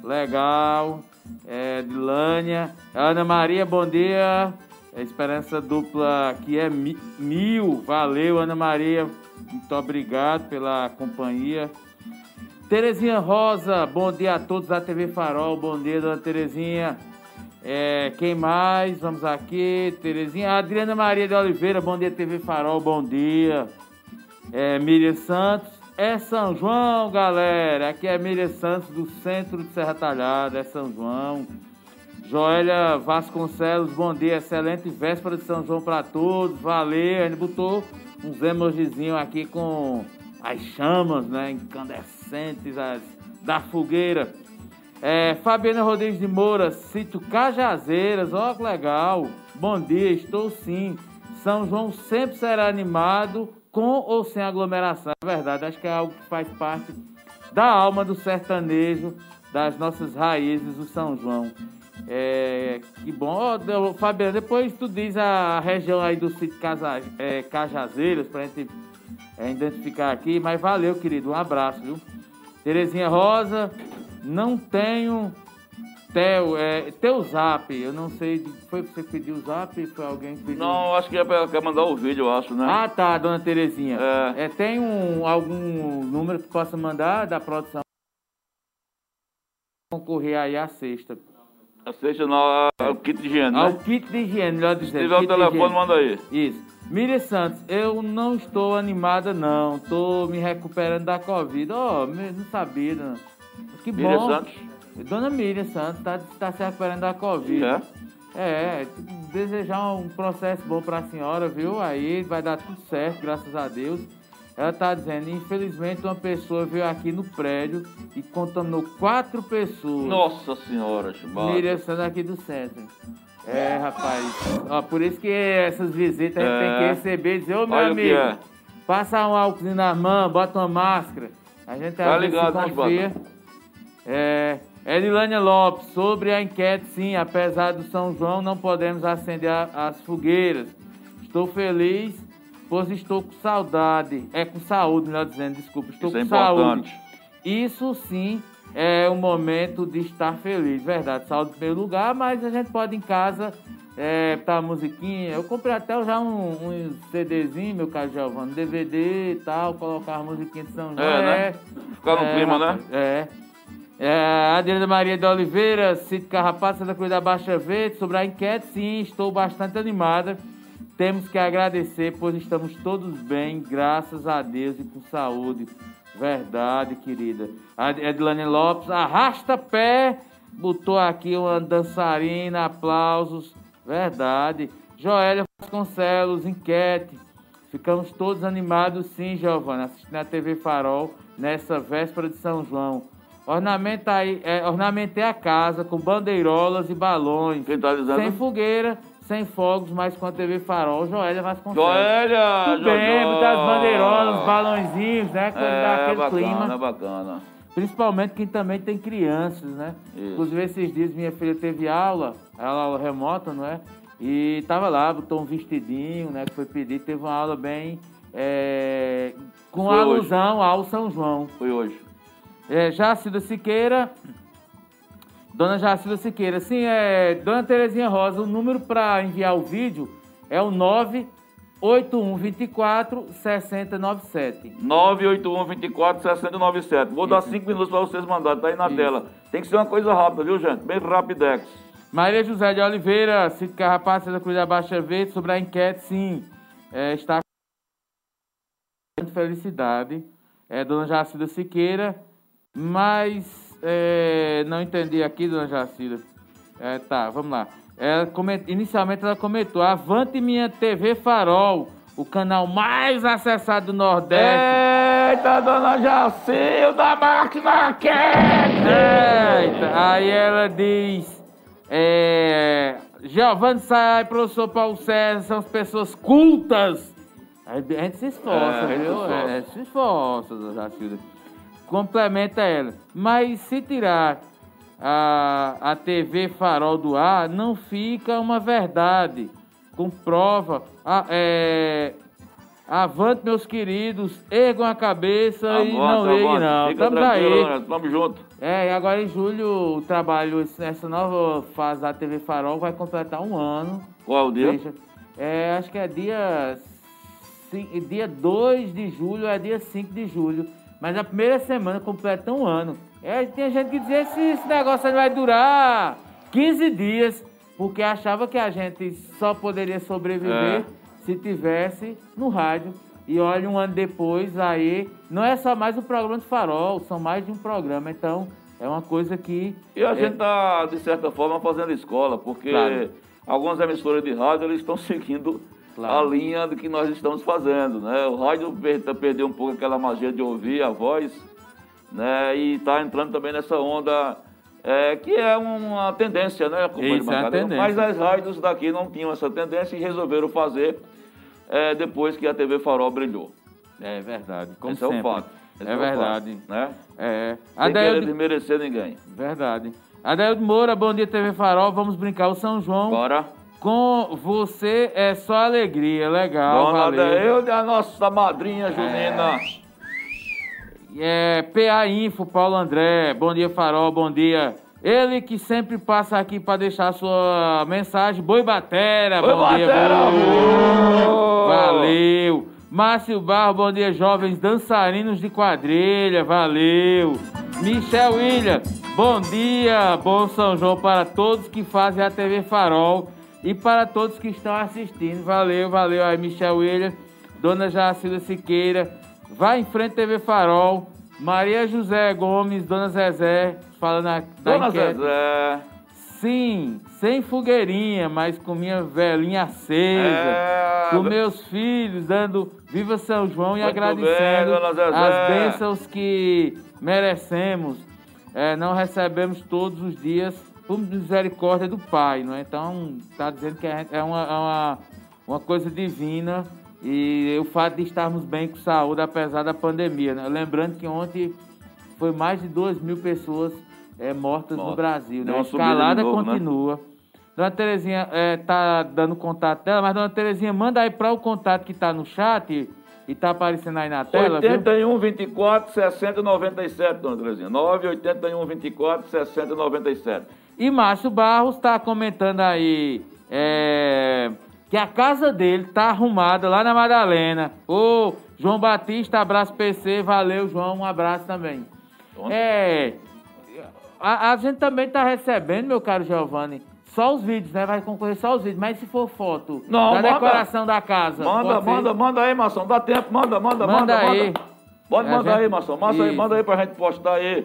legal. É, Edilânia. Ana Maria, bom dia. É Esperança dupla que é mi- mil. Valeu, Ana Maria. Muito obrigado pela companhia. Terezinha Rosa, bom dia a todos da TV Farol, bom dia, dona Terezinha. É, quem mais? Vamos aqui, Terezinha. Adriana Maria de Oliveira, bom dia, TV Farol, bom dia. É, Miriam Santos, é São João, galera. Aqui é Miriam Santos, do centro de Serra Talhada, é São João. Joélia Vasconcelos, bom dia, excelente véspera de São João para todos, valeu. Ele botou uns emojizinhos aqui com as chamas, né, incandescentes as, da fogueira. É, Fabiana Rodrigues de Moura, sítio Cajazeiras, ó que legal. Bom dia, estou sim. São João sempre será animado, com ou sem aglomeração. É verdade, acho que é algo que faz parte da alma do sertanejo, das nossas raízes, do São João. É, que bom. Deu- Fabiano, depois tu diz a região aí do sítio Casa, é, Cajazeiras gente é, identificar aqui. Mas valeu, querido. Um abraço, viu? Terezinha Rosa, não tenho teu, é, teu zap. Eu não sei. Foi você que pediu o zap? Foi alguém que pediu?
Não, acho que é pra, quer mandar o vídeo, eu acho, né?
Ah, tá, dona Terezinha.
É.
É, tem um, algum número que possa mandar da produção? Concorrer aí à sexta.
Seja na, o kit de higiene,
Ao
né?
kit de higiene, melhor
Se
dizendo.
tiver o telefone, manda aí.
Isso. Miriam Santos, eu não estou animada, não. Estou me recuperando da Covid. Oh, me- não sabia, não. Que bom.
Miriam Santos.
Dona Miriam Santos está tá se recuperando da Covid.
É.
É, desejar um processo bom para a senhora, viu? Aí vai dar tudo certo, graças a Deus. Ela tá dizendo, infelizmente uma pessoa veio aqui no prédio e contaminou quatro pessoas.
Nossa senhora, Chibata.
Miriam Santos aqui do centro. É, rapaz. Ó, por isso que essas visitas a gente
É.
tem que receber e dizer, ô meu
Olha
amigo,
é.
passa um álcool na mão, bota uma máscara. A gente
Tá ligado, né,
confia. É, Edilânia Lopes, sobre a enquete, sim, apesar do São João, não podemos acender a- as fogueiras. Estou feliz, pois estou com saudade. É com saúde, melhor dizendo, desculpa. Estou
Isso é
com saúde.
importante.
Isso sim é um momento de estar feliz, verdade. Saúde em primeiro lugar, mas a gente pode em casa é, tá musiquinha. Eu comprei até já um, um CDzinho, meu caro Giovanni, DVD e tal, colocar a musiquinha de São João.
É, né? Ficar no clima, né?
É. É, Adriana Maria de Oliveira, Cito Carrapato, Santa Cruz da Baixa Verde, sobre a enquete, sim, estou bastante animada. Temos que agradecer, pois estamos todos bem, graças a Deus e com saúde. Verdade, querida. Edilane Lopes, arrasta pé, botou aqui uma dançarina, aplausos. Verdade. Joélia Vasconcelos, enquete. Ficamos todos animados, sim, Giovana, assistindo a TV Farol nessa véspera de São João. Ornamenta aí, é, ornamentei a casa com bandeirolas e balões.
Quem tá dizendo?
Sem fogueira, sem fogos, mas com a TV Farol. Joélia Vasconcelos.
Joélia!
Tudo bem,
Jojó.
das bandeirolas, balãozinhos, né? Coisa
É,
daquele
bacana,
clima.
bacana.
Principalmente quem também tem crianças, né?
Isso.
Inclusive, esses dias minha filha teve aula, ela aula remota, não é? E tava lá, botou um vestidinho, né? Que foi pedido, teve uma aula bem. é, com
Foi hoje.
alusão ao São João.
Foi hoje.
É, Jacilda Siqueira. Dona Jacilda Siqueira. Sim, é. Dona Terezinha Rosa, o número para enviar o vídeo é o 98124 6097.
981-24-6097. Vou dar cinco minutos para vocês mandarem, tá aí na
Isso.
tela. Tem que ser uma coisa rápida, viu, gente? Bem rapidex.
Maria José de Oliveira, Cito Carrapato, da Cruz da Baixa Verde, sobre a enquete, sim, é, está com felicidade. É, Dona Jacilda Siqueira, mas é, não entendi aqui, Dona Jacilda. É, tá, vamos lá. Ela coment- Inicialmente ela comentou, avante minha TV Farol, o canal mais acessado do Nordeste.
Eita, dona Jacilda, máquina quente!
Eita, aí ela diz, é, Giovanni Sai, professor Paulo César, são as pessoas cultas. A gente se esforça,
É, a gente se
viu?
esforça.
É, se esforça, dona Jacilda. Complementa ela. Mas se tirar a, a TV Farol do ar, não fica uma verdade. Com prova. Ah, é, avante, meus queridos, ergam a cabeça e não erguem, não.
Fica
Estamos aí.
dona, Tamo junto.
É, e agora em julho o trabalho, essa nova fase da TV Farol vai completar um ano.
Qual o dia?
Deixa- É, acho que é dia, dia 2 de julho, é dia 5 de julho. Mas a primeira semana completa um ano. É, tem gente que dizia que esse negócio vai durar 15 dias, porque achava que a gente só poderia sobreviver
É.
se tivesse no rádio. E olha, um ano depois, aí, não é só mais um programa de farol, são mais de um programa. Então, é uma coisa que.
E a
é,
gente tá, de certa forma, fazendo escola, porque
Claro.
algumas emissoras de rádio eles estão *laughs* seguindo
Claro.
a linha do que nós estamos fazendo, né? O rádio per- perdeu um pouco aquela magia de ouvir a voz, né? E está entrando também nessa onda é, que é uma tendência, né? companheiro
Isso, é tendência.
Mas as rádios daqui não tinham essa tendência e resolveram fazer é, depois que a TV Farol brilhou.
É verdade. Como
Esse é o
sempre.
fato. Esse
É verdade.
fato, né?
É.
Sem querer
Adaildo,
desmerecer ninguém.
verdade. Adaildo Moura, bom dia TV Farol. Vamos brincar o São João.
Bora.
Com você é só alegria. Legal,
Dona
valeu.
Adeilde, a nossa madrinha junina.
É, PA Info, Paulo André. Bom dia, Farol. Bom dia. Ele que sempre passa aqui para deixar sua mensagem. Boi Batera.
Oi,
bom dia,
Batera!
Boi.
Ô!
Valeu. Márcio Barro, bom dia, jovens dançarinos de quadrilha. Valeu. Michel William, bom dia. Bom São João para todos que fazem a TV Farol e para todos que estão assistindo. Valeu, valeu aí, Michel William. Dona Jacilda Siqueira. Vai em frente, TV Farol. Maria José Gomes, Dona Zezé, falando a, da
Dona
enquete.
Zezé.
Sim, sem fogueirinha, mas com minha velhinha acesa.
É,
com meus filhos dando Viva São João e
Muito
agradecendo
bem,
as bênçãos que merecemos. É, não recebemos todos os dias por misericórdia do Pai, não é? Então, está dizendo que é é uma, é uma, uma coisa divina e o fato de estarmos bem com saúde, apesar da pandemia. Né? Lembrando que ontem foi mais de 2 mil pessoas é, mortas no
Mortas.
Brasil. Né? A escalada
novo, né?
continua. Dona Terezinha é, tá dando contato dela, mas Dona Terezinha, manda aí para o contato que tá no chat e, e tá aparecendo aí na tela, viu?
81 24 60 97, dona Terezinha. 981 24 60 97.
E Márcio Barros está comentando aí é, que a casa dele tá arrumada lá na Madalena. Ô, João Batista, abraço PC, valeu, João, um abraço também.
Pronto.
É, a, a gente também tá recebendo, meu caro Giovanni, só os vídeos, né? Vai concorrer só os vídeos, mas se for foto
Não,
da
manda.
decoração da casa.
Manda, manda, manda aí, Mação. Dá tempo, manda, manda,
Manda
manda.
aí.
Manda. Pode mandar
gente-
aí, Mação. Massa aí, manda aí pra gente postar aí.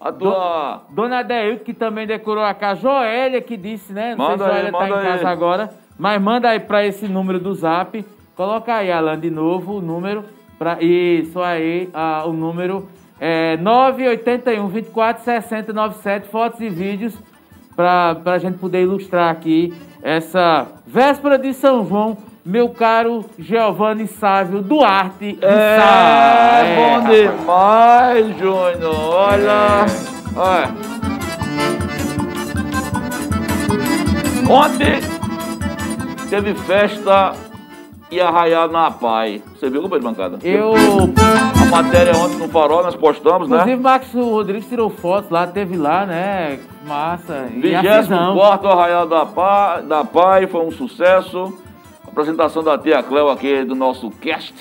A tua.
Dona Deilton, que também decorou a casa. Joélia, que disse, né? Não
Manda
sei se
aí,
Joélia tá
manda
em
aí.
casa agora. Mas manda aí pra esse número do zap. Coloca aí, Alan, de novo o número. Pra, isso aí, ah, o número é 981 24 60 97. Fotos e vídeos pra, pra gente poder ilustrar aqui essa véspera de São João. Meu caro Giovanni Sávio Duarte.
É,
Sá.
bom
rapaz.
demais, Júnior. Olha. Olha. Ontem teve festa e arraiado na Pai. Você viu, companheiro de bancada?
Eu
A matéria ontem no Farol nós postamos, né?
Inclusive, Max Rodrigues tirou fotos lá, teve lá, né? Massa. E a cisão.
24 Arraial da Pai, da Pai foi um sucesso. Apresentação da tia Cléo aqui do nosso cast.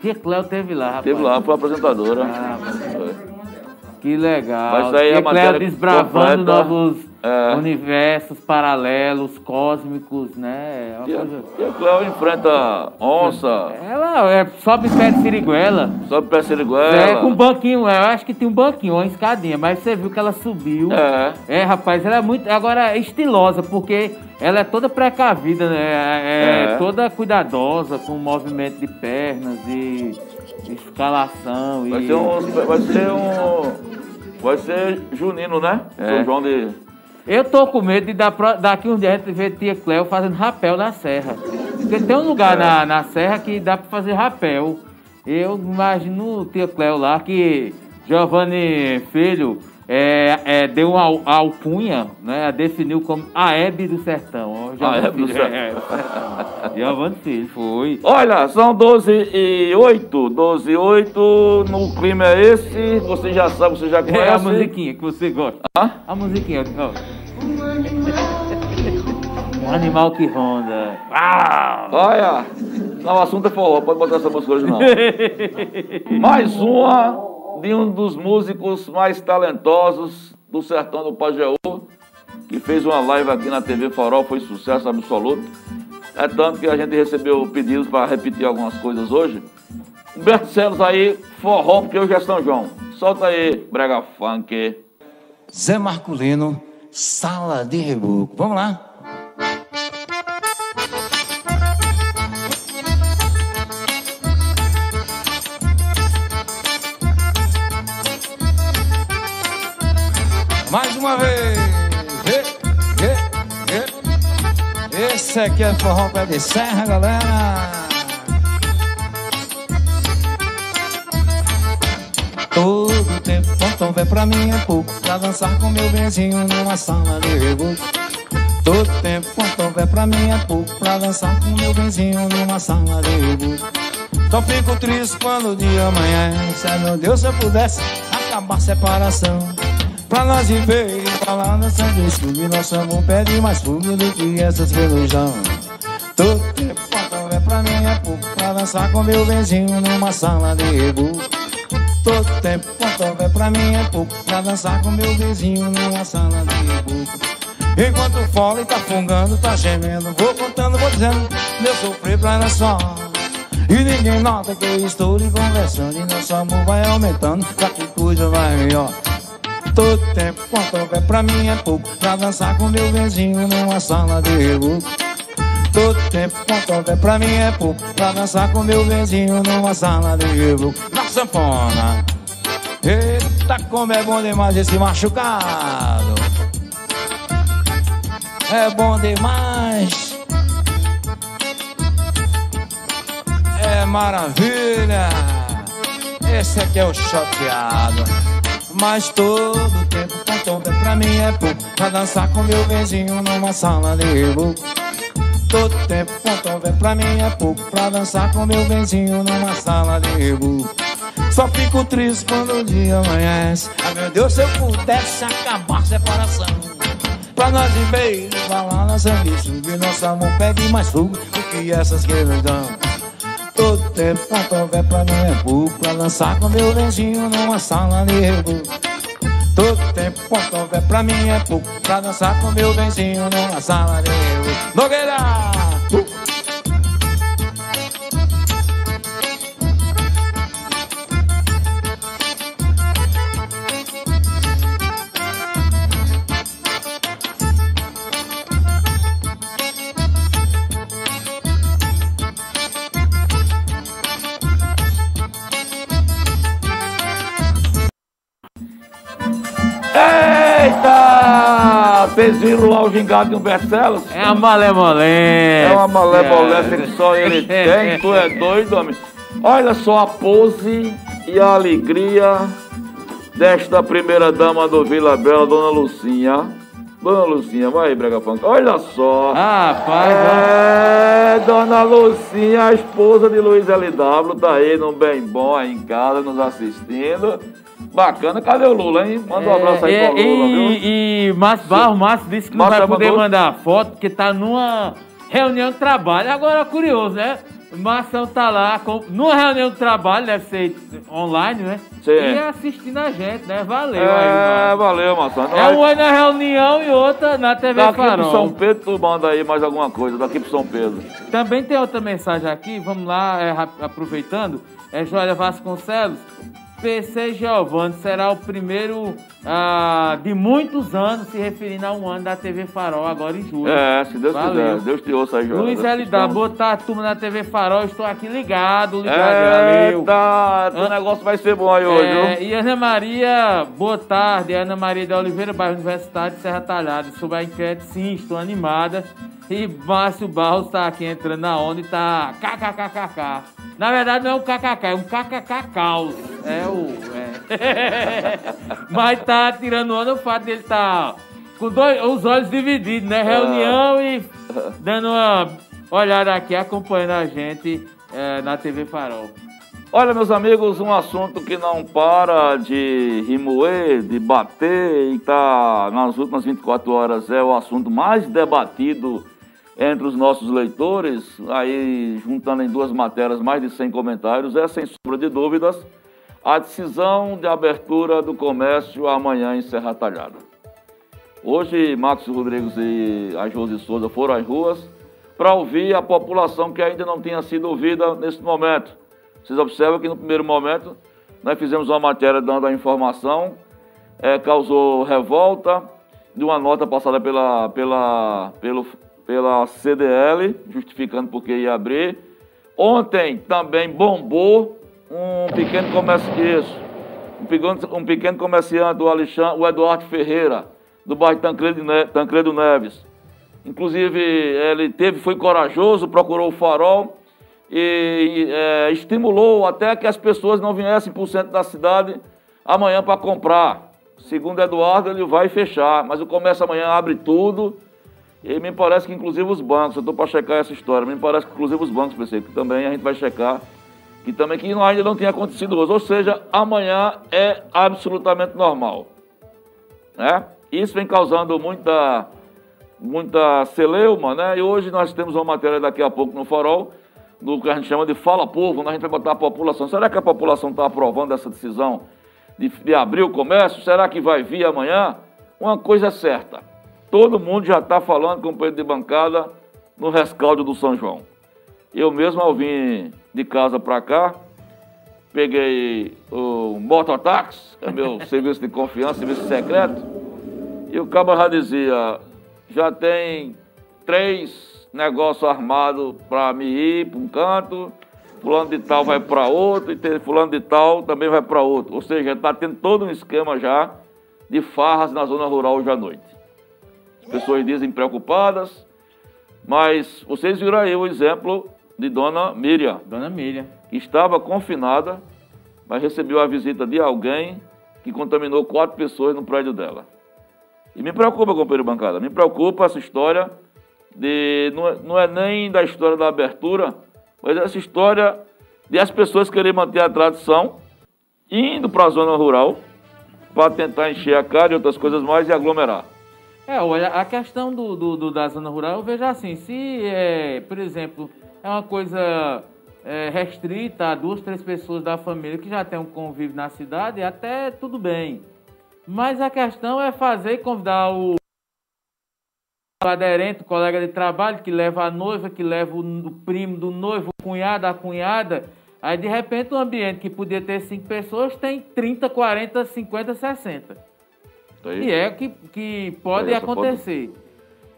Tia Cléo teve lá, rapaz.
Teve lá, foi apresentadora.
Ah,
Foi.
Que legal.
Vai sair a matéria
desbravando
completa.
novos
É.
universos paralelos, cósmicos, né? É uma
Tia,
coisa...
tia Cléo enfrenta onça,
Ela é, sobe pé de siriguela.
sobe pé
É,
siriguela.
com banquinho, eu acho que tem um banquinho, uma escadinha, mas você viu que ela subiu.
É.
É, rapaz, ela é muito. Agora, é estilosa, porque ela é toda precavida, né? É,
É.
toda cuidadosa com o movimento de pernas e escalação.
Vai
e...
ser um. Vai ser um. Vai ser junino, né?
É.
São João de.
Eu tô com medo de dar daqui uns dias a gente ver tia Cléo fazendo rapel na serra. Porque tem um lugar na, na serra que dá pra fazer rapel. Eu imagino tia Cléo lá que Giovanni Filho é, é, deu al- alcunha, né? Definiu como a Hebe do Sertão. Giovanni
Hebe do
Filho,
Sertão.
é, Sertão. Giovanni Filho, foi.
Olha, são 12 e 8. 12 e 8. No clima é esse. Você já sabe, você já conhece.
É a musiquinha que você gosta.
Hã?
A musiquinha, ó. Um animal que ronda. Ah!
Olha, não, o assunto é forró, pode botar essa música hoje não. *laughs* mais uma de um dos músicos mais talentosos do sertão do Pajeú, que fez uma live aqui na TV Farol, foi sucesso absoluto. É tanto que a gente recebeu pedidos para repetir algumas coisas hoje. Humberto Celos aí, forró, porque hoje é São João. Solta aí, brega funk.
Zé Marculino, Sala de Reboco. Vamos lá? Uma vez. Esse aqui é forró pé de serra, galera. Todo tempo, quanto houver pra mim é pouco Pra dançar com meu benzinho numa sala de reboco Todo tempo, quanto houver pra mim é pouco Pra dançar com meu benzinho numa sala de reboco Só fico triste quando o dia Ai meu Deus, se eu pudesse acabar a separação Pra nós viver e falar nessa vez Clube, nosso amor pede mais fogo do que essas religião. Todo tempo, quanto houver pra mim é pouco Pra dançar com meu benzinho numa sala de reboco Todo tempo, quanto houver pra mim é pouco Pra dançar com meu vizinho numa sala de reboco Enquanto o fole tá fungando, tá gemendo Vou contando, vou dizendo, meu sofrer pra ela só. E ninguém nota que eu estou lhe conversando E nosso amor vai aumentando, pra que coisa vai melhor Todo tempo quanto houver pra mim é pouco. Pra dançar com meu vizinho numa sala de reboco Todo tempo quanto houver pra mim é pouco. Pra dançar com meu vizinho numa sala de reboco Na sanfona. Eita, como é bom demais esse machucado. É bom demais. É maravilha. Esse aqui é o chateado mas todo tempo quanto houver pra mim é pouco. Pra dançar com meu vizinho numa sala de reboco Todo tempo quanto houver pra mim é pouco. Pra dançar com meu vizinho numa sala de reboco Só fico triste quando o dia amanhece. Ai meu Deus, se eu pudesse acabar a separação. Pra nós em vez de falar na sangue Nosso amor pegue mais fogo do que essas que nos dão Todo tempo quanto houver pra mim é pouco Pra dançar com meu vizinho numa sala de Todo tempo quanto houver pra mim é pouco Pra dançar com meu vizinho numa sala de Nogueira! Uh!
Vocês viram lá o gingado de Humberto Celos?
É a malemolência.
É uma malemolência que só ele *laughs* tem, tu é doido, homem. Olha só a pose e a alegria desta primeira dama do Vila Bela, Dona Lucinha. Dona Lucinha, vai aí, Brega Funk. Olha só.
Ah, pai,
É, Dona Lucinha, a esposa de Luiz LW, tá aí num bem bom aí em casa, nos assistindo. Bacana, cadê o Lula, hein? Manda um abraço aí
é,
pro Lula, viu?
e, e Márcio Barro, Márcio disse que não
Márcio
vai poder
mandou?
mandar foto, porque tá numa reunião de trabalho. Agora, curioso, né? O Márcio tá lá com, numa reunião de trabalho, deve ser online, né?
Sim.
E assistindo a gente, né? Valeu aí,
É,
Márcio.
valeu, Maçã.
É aí na reunião e outra na TV
Daqui pro
Farol.
São Pedro, tu manda aí mais alguma coisa, daqui pro São Pedro.
Também tem outra mensagem aqui, vamos lá, é, aproveitando. É Joélia Vasconcelos. PC Giovanni será o primeiro ah, de muitos anos se referindo a um ano da TV Farol, agora em julho.
É, se Deus
Valeu.
quiser. Deus te ouça João.
Luiz
ouça.
boa tarde, turma da TV Farol. Estou aqui ligado, ligado, valeu.
Eita, o negócio vai ser bom aí hoje,
É,
viu?
e Ana Maria, boa tarde. Ana Maria de Oliveira, bairro Universitário de Serra Talhada. Sobre a enquete, sim, estou animada. E Márcio Barros está aqui entrando na onda e tá kkkk. Na verdade não é um kkk, é um kkk caos. É o... é. *laughs* Mas tá tirando onda o fato dele tá com dois, os olhos divididos, né? Reunião e dando uma olhada aqui, acompanhando a gente é, na TV Farol.
Olha, meus amigos, um assunto que não para de remoer, de bater e tá nas últimas 24 horas é o assunto mais debatido entre os nossos leitores, aí juntando em duas matérias mais de 100 comentários, é sem sombra de dúvidas a decisão de abertura do comércio amanhã em Serra Talhada. Hoje, Marcos Rodrigues e a Josi Souza foram às ruas para ouvir a população que ainda não tinha sido ouvida nesse momento. Vocês observam que no primeiro momento nós fizemos uma matéria dando a informação, eh, causou revolta de uma nota passada pela, pela, pelo, pela CDL, justificando porque ia abrir. Ontem também bombou um pequeno comerciante, um pequeno, um pequeno comerciante, o, Alexandre, o Eduardo Ferreira, do bairro Tancredo, Tancredo Neves. Inclusive, ele teve, foi corajoso, procurou o farol e, e, é, estimulou até que as pessoas não viessem para o centro da cidade amanhã para comprar. Segundo Eduardo, ele vai fechar, mas o comércio amanhã abre tudo. E me parece que inclusive os bancos, eu estou para checar essa história, me parece que inclusive os bancos, pensei que também a gente vai checar, que também que ainda não tinha acontecido hoje. Ou seja, amanhã é absolutamente normal. Né? Isso vem causando muita, muita celeuma, né? E hoje nós temos uma matéria daqui a pouco no Farol, do que a gente chama de Fala Povo, onde a gente vai botar a população. Será que a população está aprovando essa decisão de, de abrir o comércio? Será que vai vir amanhã? Uma coisa é certa, todo mundo já está falando, companheiro de bancada, no rescaldo do São João. Eu mesmo, ao vir de casa para cá, peguei o mototáxi, que é meu *laughs* serviço de confiança, serviço secreto, e o cabo já dizia, já tem três negócios armados para me ir para um canto, fulano de tal vai para outro, e fulano de tal também vai para outro. Ou seja, está tendo todo um esquema já de farras na zona rural hoje à noite. As pessoas dizem preocupadas, mas vocês viram aí o exemplo de Dona Miriam,
Dona Miriam.
que estava confinada, mas recebeu a visita de alguém que contaminou quatro pessoas no prédio dela. E me preocupa, companheiro bancada, me preocupa essa história de. Não é, não é nem da história da abertura, mas essa história de as pessoas querem manter a tradição, indo para a zona rural, para tentar encher a cara e outras coisas mais e aglomerar.
É, olha, a questão do, do- do- da zona rural, eu vejo assim, se, é, por exemplo, é uma coisa é, restrita a duas, três pessoas da família que já tem um convívio na cidade, até tudo bem. Mas a questão é fazer convidar o aderente, o colega de trabalho, que leva a noiva, que leva o, o primo do noivo, o cunhado, a cunhada. Aí, de repente, um ambiente que podia ter cinco pessoas tem 30, 40, 50, 60.
Aí.
E é que, que pode
Aí, essa
acontecer.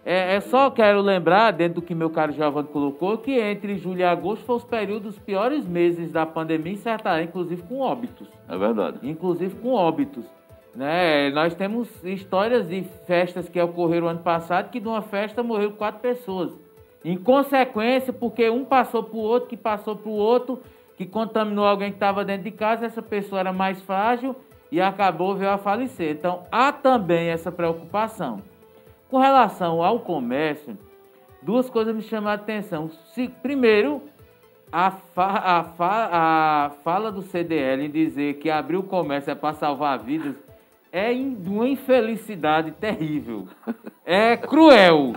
É, é só quero lembrar, dentro do que meu caro Giovanni colocou, que entre julho e agosto foram os períodos piores meses da pandemia, em certa área, inclusive com óbitos.
É verdade.
Inclusive com óbitos. Né? Nós temos histórias de festas que ocorreram ano passado, que de uma festa morreu quatro pessoas. Em consequência, porque um passou para o outro, que passou para o outro, que contaminou alguém que estava dentro de casa, essa pessoa era mais frágil e acabou veio a falecer. Então, há também essa preocupação. Com relação ao comércio, duas coisas me chamam a atenção. Se, primeiro, a, fa- a fa- a fala do CDL em dizer que abrir o comércio é para salvar vidas é de uma infelicidade terrível. É cruel.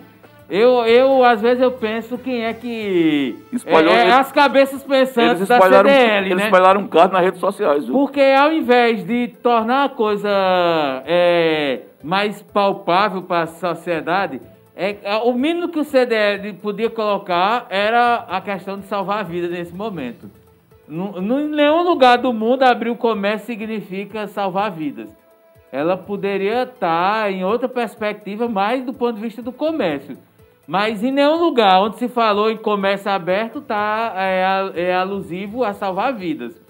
Eu, eu, às vezes, eu penso quem é que.
Espalhou-
é, é
eles-
as cabeças pensantes da CDL,
eles
né?
espalharam um carro nas redes sociais, viu?
Porque ao invés de tornar a coisa é, mais palpável para a sociedade, é, é, o mínimo que o CDL podia colocar era a questão de salvar a vida nesse momento. Em nenhum lugar do mundo abrir o comércio significa salvar vidas. Ela poderia estar em outra perspectiva, mais do ponto de vista do comércio. Mas em nenhum lugar onde se falou em comércio aberto tá, é, a- é alusivo a salvar vidas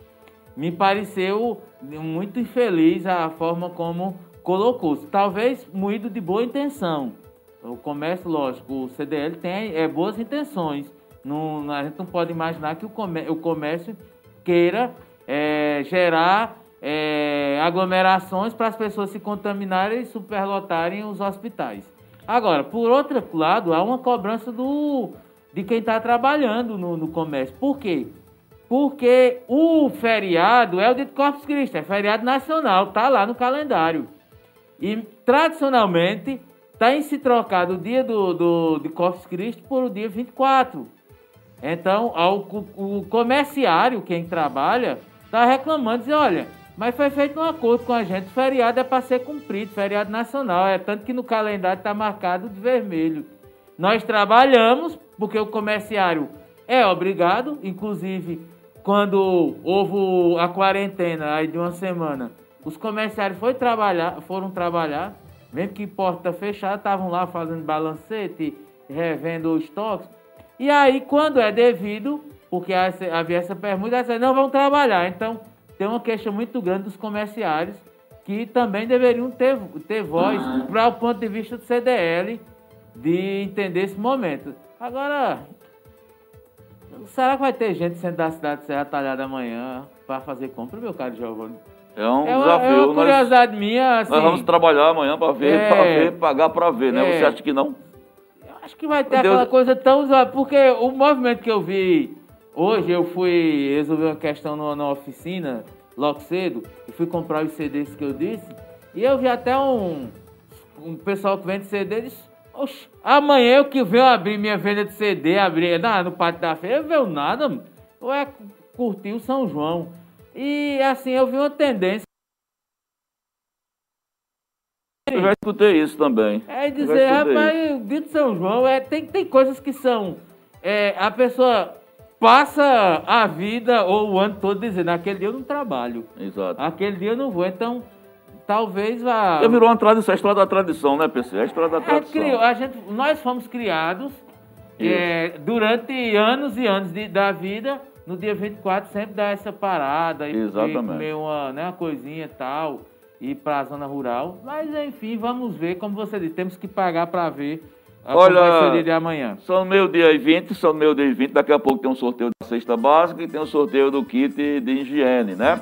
me pareceu muito infeliz a forma como colocou-se. Talvez moído de boa intenção. O comércio, lógico, o CDL tem é, boas intenções. Não, a gente não pode imaginar que o comércio, o comércio queira é, gerar é, aglomerações para as pessoas se contaminarem e superlotarem os hospitais. Agora, por outro lado, há uma cobrança do, de quem está trabalhando no, no comércio. Por quê? Porque o feriado é o dia de Corpus Christi, é feriado nacional, tá lá no calendário. E tradicionalmente tem se trocado o dia do, do, de Corpus Christi por o dia 24. Então, ao, o, o comerciário, quem trabalha, está reclamando, dizendo, olha, mas foi feito um acordo com a gente, feriado é para ser cumprido, feriado nacional, é tanto que no calendário está marcado de vermelho. Nós trabalhamos, porque o comerciário é obrigado, inclusive quando houve a quarentena aí de uma semana, os comerciários foi trabalhar, foram trabalhar, mesmo que porta fechada, estavam lá fazendo balancete, revendo os estoques. E aí, quando é devido, porque havia essa permuta, eles não vão trabalhar. Então, tem uma queixa muito grande dos comerciários que também deveriam ter, ter voz para o ponto de vista do CDL de entender esse momento. Agora, será que vai ter gente saindo da cidade de Serra Talhada amanhã para fazer compra, meu caro Giovanni?
É um
É uma,
desafio.
é uma
nós,
curiosidade minha, assim.
nós vamos trabalhar amanhã para ver,
É.
para ver, pagar para ver, né?
É.
Você acha que não?
Eu acho que vai ter
Meu Deus.
aquela coisa tão porque o movimento que eu vi hoje, eu fui resolver uma questão numa oficina, logo cedo, e fui comprar os CDs que eu disse, e eu vi até um, um pessoal que vende CD disse, Oxe, amanhã eu que venho abrir minha venda de CD, abrir na, no pátio da feira, eu vejo nada, mano. ou é curtir o São João. E assim, eu vi uma tendência.
Eu já escutei isso também.
É
Eu
dizer, rapaz, o dia de São João é, tem, tem coisas que são. é, a pessoa passa a vida ou o ano todo dizendo, aquele dia eu não trabalho,
Exato.
aquele dia eu não vou. Então, talvez vá...
Já virou uma tradição, a história da tradição, né, PC? A história da
gente
tradição.
criou, a gente, nós fomos criados é, durante anos e anos de- da vida. No dia 24 sempre dá essa parada e
Exatamente.
e comer uma, né, uma coisinha e tal, ir para a zona rural. Mas enfim, vamos ver, como você disse, temos que pagar para ver a
Olha-
de amanhã.
São meio-dia e 20, são meio-dia e 20. Daqui a pouco tem um sorteio da cesta básica e tem um sorteio do kit de higiene, né?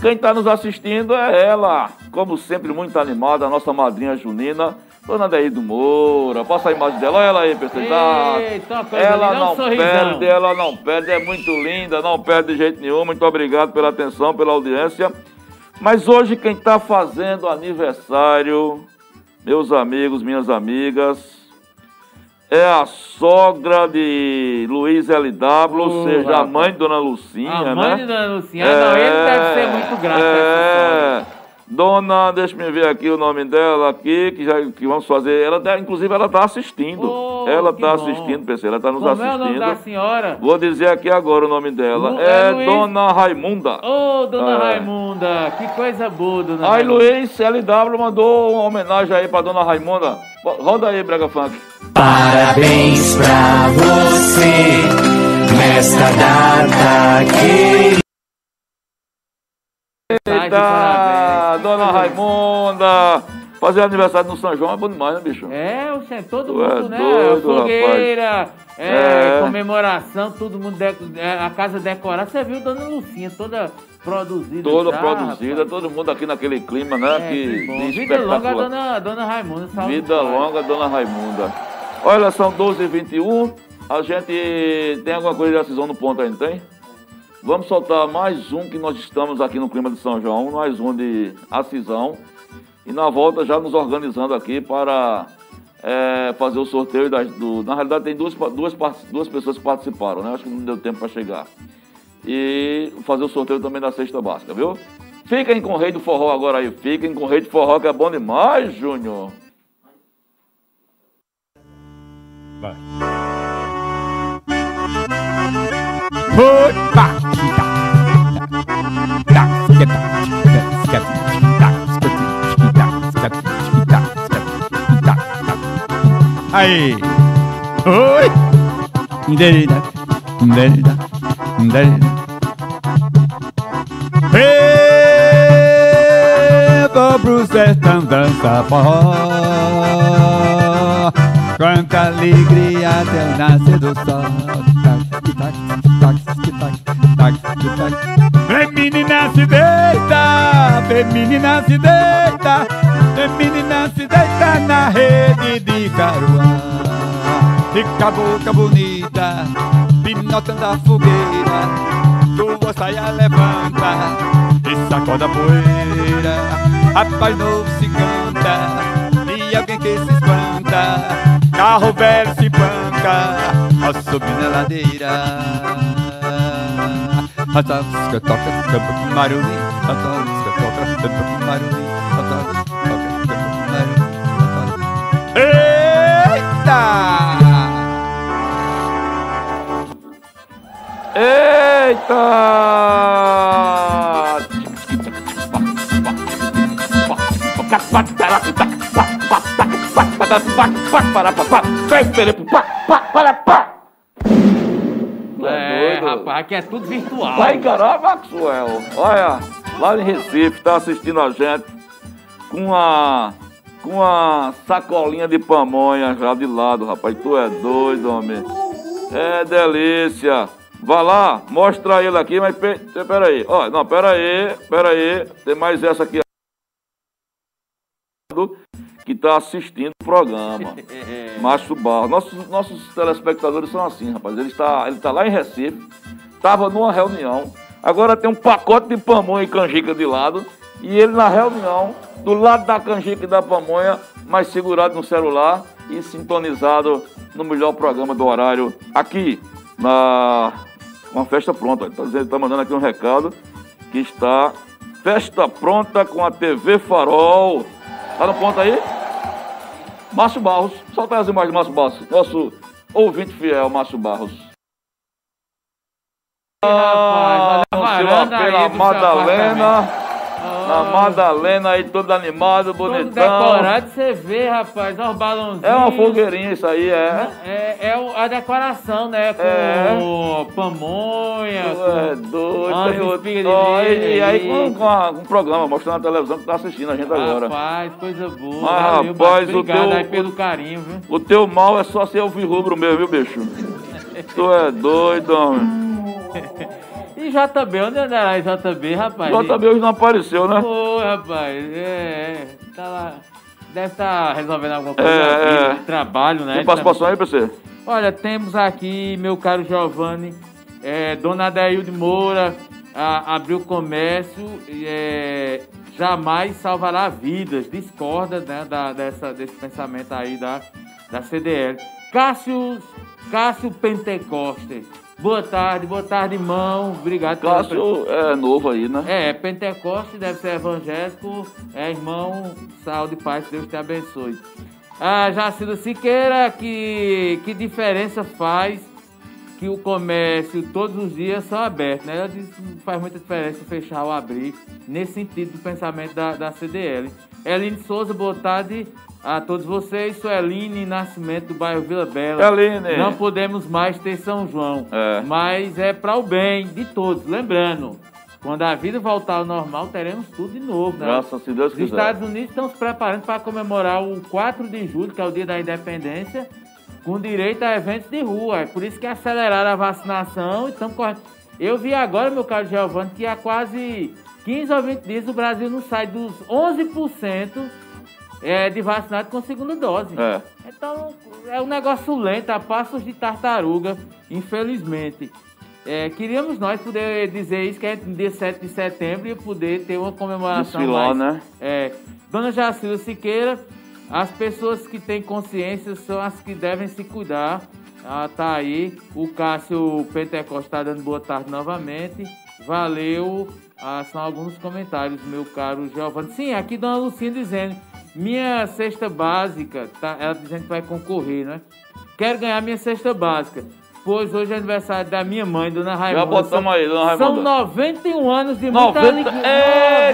Quem está nos assistindo é ela, como sempre, muito animada, a nossa madrinha junina, Dona Deide Moura. Passa a imagem dela, olha ela aí, pessoal.
Eita, coisa
Ela não
sorrisão.
perde, ela não perde, é muito linda, não perde de jeito nenhum. Muito obrigado pela atenção, pela audiência. Mas hoje quem está fazendo aniversário, meus amigos, minhas amigas, é a sogra de Luiz LW, ou
Ô,
seja, a mãe de Dona Lucinha,
A
né?
mãe de Dona Lucinha, ah, não, ele deve ser muito grato
É. Dona, deixa eu ver aqui o nome dela aqui, que, já, que vamos fazer. Ela tá- inclusive, ela está assistindo.
Oh,
ela
que
está assistindo, PC, ela está nos
Como é o nome da
assistindo.
senhora?
Vou dizer aqui agora o nome dela.
Lu-
é
é Luiz-
Dona Raimunda.
Ô, Dona
É.
Raimunda, que coisa boa, Dona
Aí
Raimunda.
Luiz LW mandou uma homenagem aí pra Dona Raimunda. Roda aí, Brega Funk.
Parabéns pra você nesta data querida.
Tá
Eita. Dona Raimunda. Fazer aniversário no São João é bom demais, né, bicho?
É, oxe, todo
Tu é
mundo, né?
doido,
Fogueira, é,
É.
comemoração, todo mundo, de- é, a casa decorada. Você viu Dona Lucinha toda produzida.
Toda
já,
produzida,
rapaz?
todo mundo aqui naquele clima, né?
É,
que,
que Vida longa. Dona, Dona Raimunda. saúde
Vida longa, Dona Raimunda. Olha, são 12h21. A gente tem alguma coisa de decisão no ponto não tem? Vamos soltar mais um que nós estamos aqui no clima de São João, mais um de Acisão. E na volta já nos organizando aqui para é, fazer o sorteio das, do. Na realidade tem duas, duas, duas pessoas que participaram, né? Acho que não deu tempo para chegar. E fazer o sorteio também da cesta básica, viu? Fiquem com o Rei do Forró agora aí. Fiquem com o Rei do Forró que é bom demais, Júnior.
Aí. Oi. Derida. Derida. Derida. Vou pro sertão dançar forró Quanta alegria até o nascer do sol tac. Menina se deita, vem menina se deita Vem menina se deita na rede de caruá Fica a boca bonita, pinotando a fogueira Tua saia levanta e sacoda a poeira. Rapaz novo se canta e alguém que se espanta Carro velho se panca ao subir na ladeira A música toca, tampa com maruli A música toca, tampa com maruli A música toca, tampa com maruli Eita!
Eita!
É,
doido.
Rapaz, aqui é tudo virtual.
Vai encarar, Maxwell. Olha, lá em Recife, tá assistindo a gente com uma, com uma sacolinha de pamonha já de lado, rapaz. Tu é doido, homem. É delícia. Vai lá, mostra ele aqui, mas pe- pera aí. Ó, não, pera aí, pera aí. Tem mais essa aqui que tá assistindo o programa. *laughs* Márcio Barro. Nossos, nossos telespectadores são assim, rapaz. Ele está ele tá lá em Recife, estava numa reunião, agora tem um pacote de pamonha e canjica de lado, e ele na reunião, do lado da canjica e da pamonha, mas segurado no celular e sintonizado no melhor programa do horário aqui, na uma festa pronta. Ele tá, ele tá mandando aqui um recado que está festa pronta com a TV Farol. Tá no ponto aí? Márcio Barros, solta as imagens do Márcio Barros, nosso ouvinte fiel, Márcio Barros.
Rapaz, olha a varanda
apelo
aí
a
do seu
Madalena. A Madalena aí, todo animado,
Todo
bonitão.
decorado, você vê, rapaz, olha os balãozinhos.
É uma fogueirinha isso aí, é.
É, é o- a decoração, né? Com
É.
pamonha, com...
é doido, tem outro.
de
Ó, e, e aí com, com a- com um programa mostrando na televisão que tá assistindo a gente agora.
Rapaz, coisa boa.
Mas,
Valeu,
rapaz, o
obrigado
teu-
aí pelo carinho, viu?
O teu mal é só ser ouvir rubro mesmo, viu, bicho? *laughs* tu é doido, homem. *laughs*
E JB, onde andará aí JB, rapaz?
JB hoje não apareceu, né?
Ô, rapaz, é, é, tá lá. Deve estar resolvendo alguma coisa
É,
vida,
é.
de trabalho, né?
Tem participação aí, PC?
Olha, temos aqui, meu caro Giovanni, é, Dona Adailde Moura, a, abriu comércio, e, é, jamais salvará vidas, discorda né, da, dessa, desse pensamento aí da, da CDL. Cássio, Cássio Pentecoste, boa tarde, boa tarde, irmão, obrigado pela
Cássio é novo aí, né?
é, Pentecoste deve ser evangélico. É, irmão, saúde e paz, Deus te abençoe. Ah, Jacilda Siqueira, que, que diferença faz que o comércio todos os dias são abertos, né? Ela disse faz muita diferença fechar ou abrir, nesse sentido do pensamento da, da CDL. Eline Souza, boa tarde a todos vocês. Sou Eline Nascimento do bairro Vila Bela.
Eline.
Não podemos mais ter São João,
É.
mas é para o bem de todos. Lembrando, quando a vida voltar ao normal, teremos tudo de novo, né?
Graças se Deus
Os
quiser.
Estados Unidos estão se preparando para comemorar o 4 de julho, que é o dia da independência, com direito a eventos de rua. É por isso que aceleraram a vacinação e estão correndo. Eu vi agora, meu caro Giovanni, que há quase 15 ou 20 dias o Brasil não sai dos 11% é, de vacinados com segunda dose.
É.
Então, é um negócio lento, a passos de tartaruga, infelizmente. É, queríamos nós poder dizer isso, que é no dia 7 de setembro, e poder ter uma comemoração
Desfilar,
mais...
né?
É, Dona Jacilda Siqueira, as pessoas que têm consciência são as que devem se cuidar. Ah, tá aí. O Cássio Pentecoste está dando boa tarde novamente. Valeu. Ah, são alguns comentários, meu caro Giovanni. Sim, aqui Dona Lucinha dizendo. Minha cesta básica, tá, ela dizendo que vai concorrer, né? Quero ganhar minha cesta básica. Pois hoje é aniversário da minha mãe, Dona Raimunda.
botamos aí, Dona
São
Raimunda.
91 anos de muita
90.
alegria.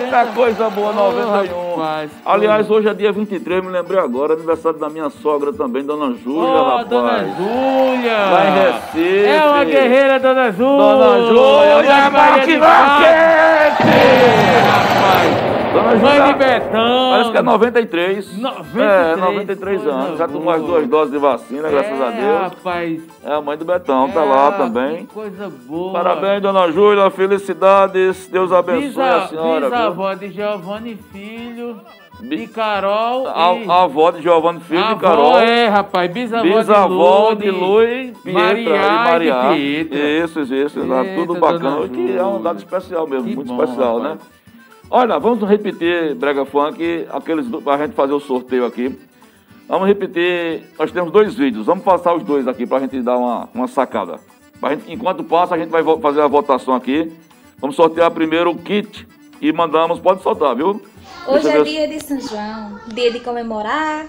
Eita, coisa boa,
Ô,
91.
rapaz,
Aliás, hoje é dia 23, me lembrei agora, aniversário da minha sogra também, Dona Júlia,
Ô,
rapaz.
Dona Júlia!
Lá em Recife.
É uma guerreira, Dona Júlia!
Dona Júlia,
Maria de
Maria
rapaz!
Dona
Mãe de Betão!
parece que é 93.
93,
É, 93
coisa
anos. Já tomou as
boa.
duas doses de vacina, graças a
É,
Deus.
rapaz!
É a mãe do Betão, tá
É,
lá
que
também.
coisa boa!
Parabéns, Dona Júlia, felicidades. Deus abençoe
Bisa,
a senhora.
bisavó de Giovanni Filho, de Carol e...
A, a avó de Giovanni Filho
A
de Carol.
avó é, rapaz, bisavó,
Bisavó
de
de
Lu,
Lui, Pietra
Maria de
Maria.
Pietra.
Isso, isso, isso.
Eita,
Tudo bacana. Que é um dado especial mesmo,
Que
muito
bom,
especial,
rapaz.
né? Olha, vamos repetir, Brega Funk, aqueles do- pra gente fazer o sorteio aqui. Vamos repetir, nós temos dois vídeos, vamos passar os dois aqui pra gente dar uma, uma sacada. Gente, enquanto passa, a gente vai fazer a votação aqui. Vamos sortear primeiro o kit e mandamos, pode soltar, viu?
Hoje
Deixa
é dia de São João, dia de comemorar,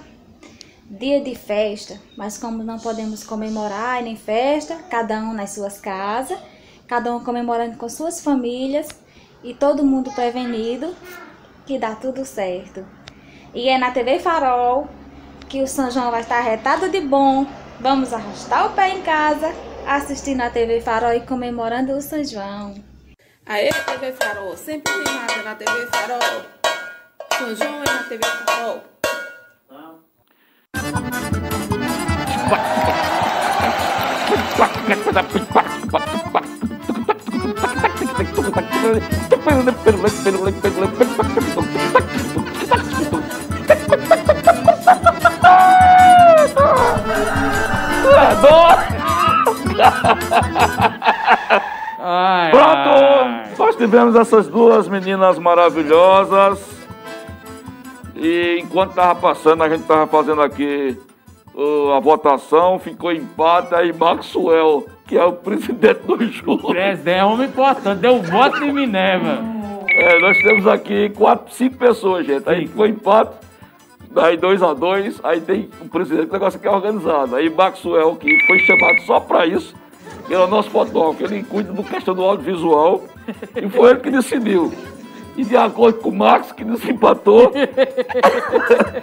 dia de festa, mas como não podemos comemorar nem festa, cada um nas suas casas, cada um comemorando com suas famílias e todo mundo prevenido, que dá tudo certo. E é na TV Farol que o São João vai estar retado de bom. Vamos arrastar o pé em casa, assistindo a TV Farol e comemorando o São João.
Aê, TV Farol, sempre animada na TV Farol. São João é na TV Farol.
Ai,
Pronto! Nós tivemos essas duas meninas maravilhosas. E enquanto tava passando, a gente tava fazendo aqui a votação, ficou empate aí Maxwell, que é o presidente do júri.
Presidente é homem importante, deu voto em Minerva.
É, nós temos aqui quatro, cinco pessoas, gente. Aí ficou empate, daí dois a dois, aí tem o presidente, o negócio aqui é organizado. Aí Maxwell, que foi chamado só pra isso, que era o nosso fotógrafo. Ele cuida do questão do audiovisual e foi ele que decidiu. E de acordo com o Max, que desempatou, *laughs*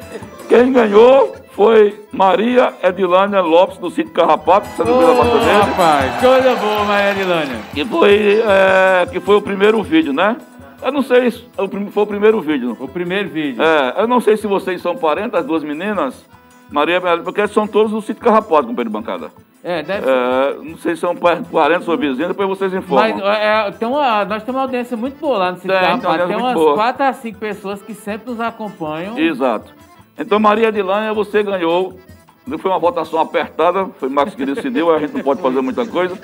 quem ganhou foi Maria Edilânia Lopes, do sítio Carrapato, que
Ô,
foto dele.
rapaz, coisa boa, Maria Edilânia.
Que foi, é, que foi o primeiro vídeo, né? Eu não sei se prim- foi o primeiro vídeo.
O primeiro vídeo.
É, eu não sei se vocês são parentes, as duas meninas, Maria, porque são todos do sítio Carrapato, companheiro de bancada.
É, deve
É, não sei se são pa- parentes ou vizinhos, depois vocês informam.
Mas é, tem uma, nós temos uma audiência muito boa lá no Sítio
Tem, tem uma.
Tem, umas
boa.
4 a 5 pessoas que sempre nos acompanham.
Exato. Então, Maria Edilânia, você ganhou. Não foi uma votação apertada, foi Marcos que decidiu, a gente não pode fazer muita coisa.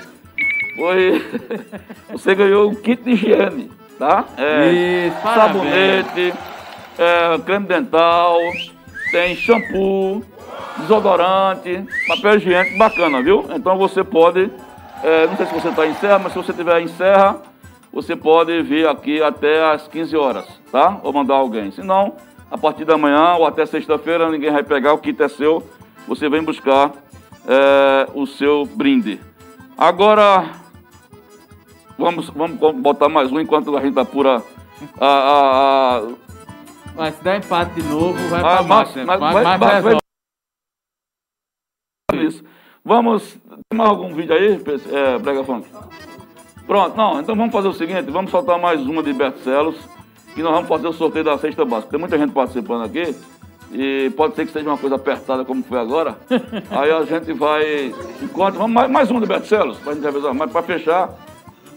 Foi. *laughs* Você ganhou um kit de higiene, tá? É,
Isso,
sabonete, é, creme dental, tem shampoo, desodorante, papel higiênico, bacana, viu? Então você pode. é, não sei se você está em Serra, mas se você estiver em Serra, você pode vir aqui até às 15 horas, tá? Ou mandar alguém. Se não, a partir da manhã ou até sexta-feira, ninguém vai pegar, o kit é seu, você vem buscar é, o seu brinde. Agora, vamos, vamos botar mais um enquanto a gente apura a. a, a
Mas se der empate de novo, vai
Ah,
pra
mas-
Max.
vai- vai-
resolve.
isso. Vamos. Tem mais algum vídeo aí, é, Brega Funk? Pronto, não, então vamos fazer o seguinte: vamos soltar mais uma de Bercelos e nós vamos fazer o sorteio da cesta básica. Tem muita gente participando aqui e pode ser que seja uma coisa apertada como foi agora. *laughs* aí a gente vai. Enquanto, vamos mais, mais uma de Bercelos, pra gente revisar, mas para fechar.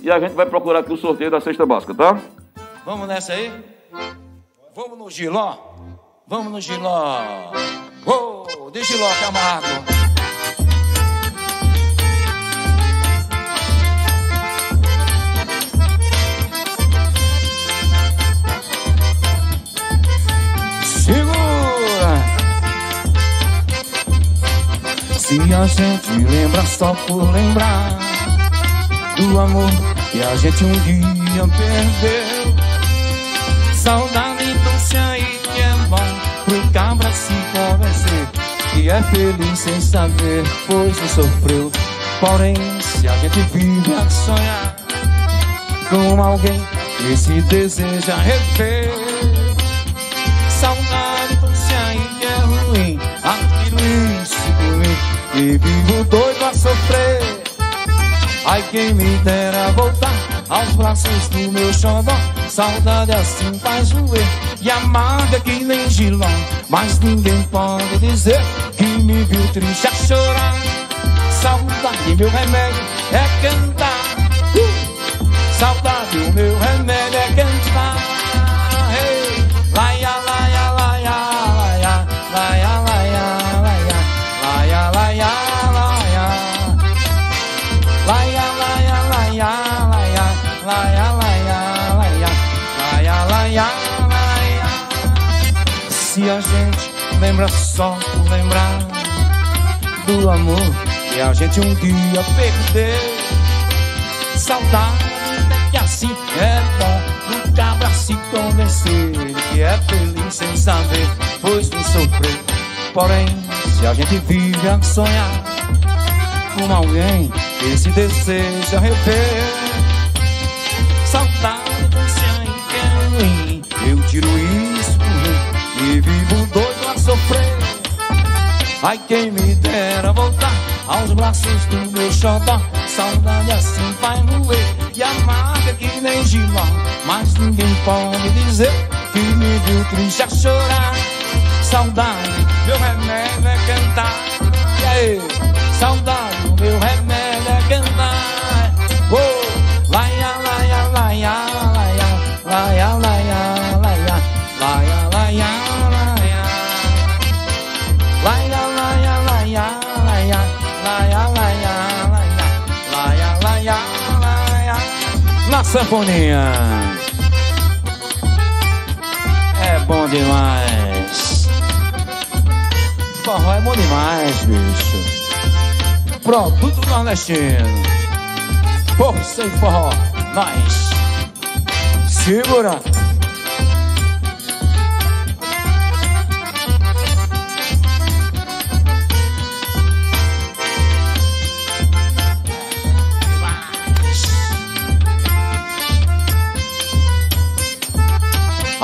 E a gente vai procurar aqui o sorteio da cesta básica, tá?
Vamos nessa aí? Vamos no Giló? Vamos no Giló. Ô, de Giló, Camargo. Se a gente lembra só por lembrar do amor que a gente um dia perdeu. Saudade se aí que é bom pro cabra se convencer que é feliz sem saber, pois não sofreu. Porém, se a gente vive a sonhar com alguém que se deseja rever, saudade e vivo doido a sofrer. Ai, quem me dera voltar aos braços do meu xodó. Saudade assim faz doer e amarga que nem giló. Mas ninguém pode dizer que me viu triste a chorar. Saudade, meu remédio é cantar. Uh! Saudade, o meu gente lembra só por lembrar do amor que a gente um dia perdeu, saudade é que assim é bom do cabra se convencer que é feliz sem saber, pois não sofreu. Porém, se a gente vive a sonhar com alguém que se deseja rever. Saudade é ruim. Eu tiro isso vivo doido a sofrer. Ai, quem me dera voltar aos braços do meu xodó. Saudade assim vai doer e amarga que nem giló. Mas ninguém pode dizer que me viu triste a chorar. Saudade, meu remédio é cantar. E aí, saudade, meu remédio sanfoninha. É bom demais. Forró é bom demais, bicho. Produto nordestino. Força e forró. Nós. Segura.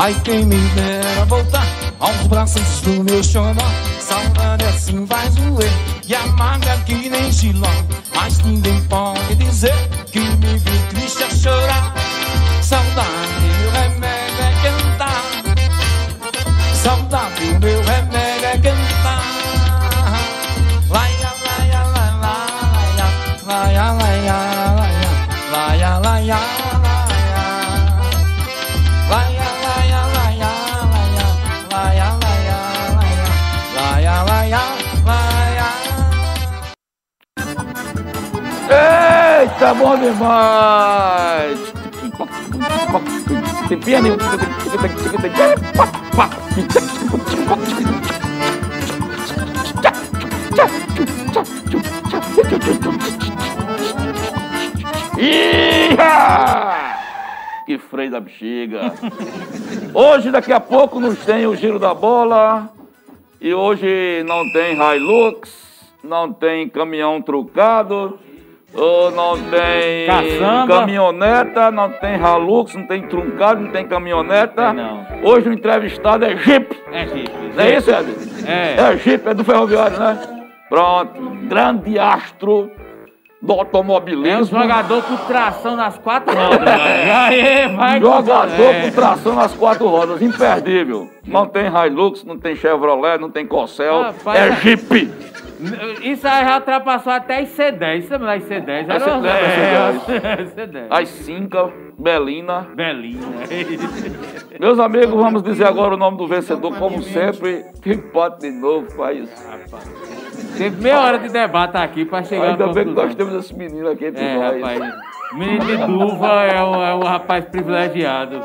Ai, quem me dera voltar aos braços do meu xodó. Saudade assim vai doer e amarga que nem giló. Mas ninguém pode dizer que me viu triste a chorar. Saudade,
Eita, bom demais! Iha! Que freio da bexiga! Hoje, daqui a pouco, nos tem o giro da bola. E hoje não tem Hilux, não tem caminhão trucado, ou não tem
Caçamba.
caminhoneta, não tem Hilux, não tem truncado, não tem caminhoneta.
Não.
Hoje o entrevistado é Jeep.
É, Chico.
Não é isso, Ed?
É.
É Jeep, é do ferroviário, né? Pronto. Grande astro do
É um
automobilismo.
jogador com tração nas quatro rodas. *laughs* vai.
Jogador
É.
com tração nas quatro rodas, imperdível. Não tem Hilux, não tem Chevrolet, não tem
Rapaz,
é
é-
Jeep.
Isso aí já ultrapassou até as C10. Você lembra das C10?
As
Era-
C10,
É, C10.
As Cinca, Belina.
Belinha.
Meus amigos, vamos dizer agora o nome do vencedor, como sempre. Que empate de novo, faz.
Teve meia hora de debate aqui pra chegar
Ainda bem que nós temos esse menino aqui entre
É,
nós.
rapaz. Menino de Duva é um, é um rapaz privilegiado.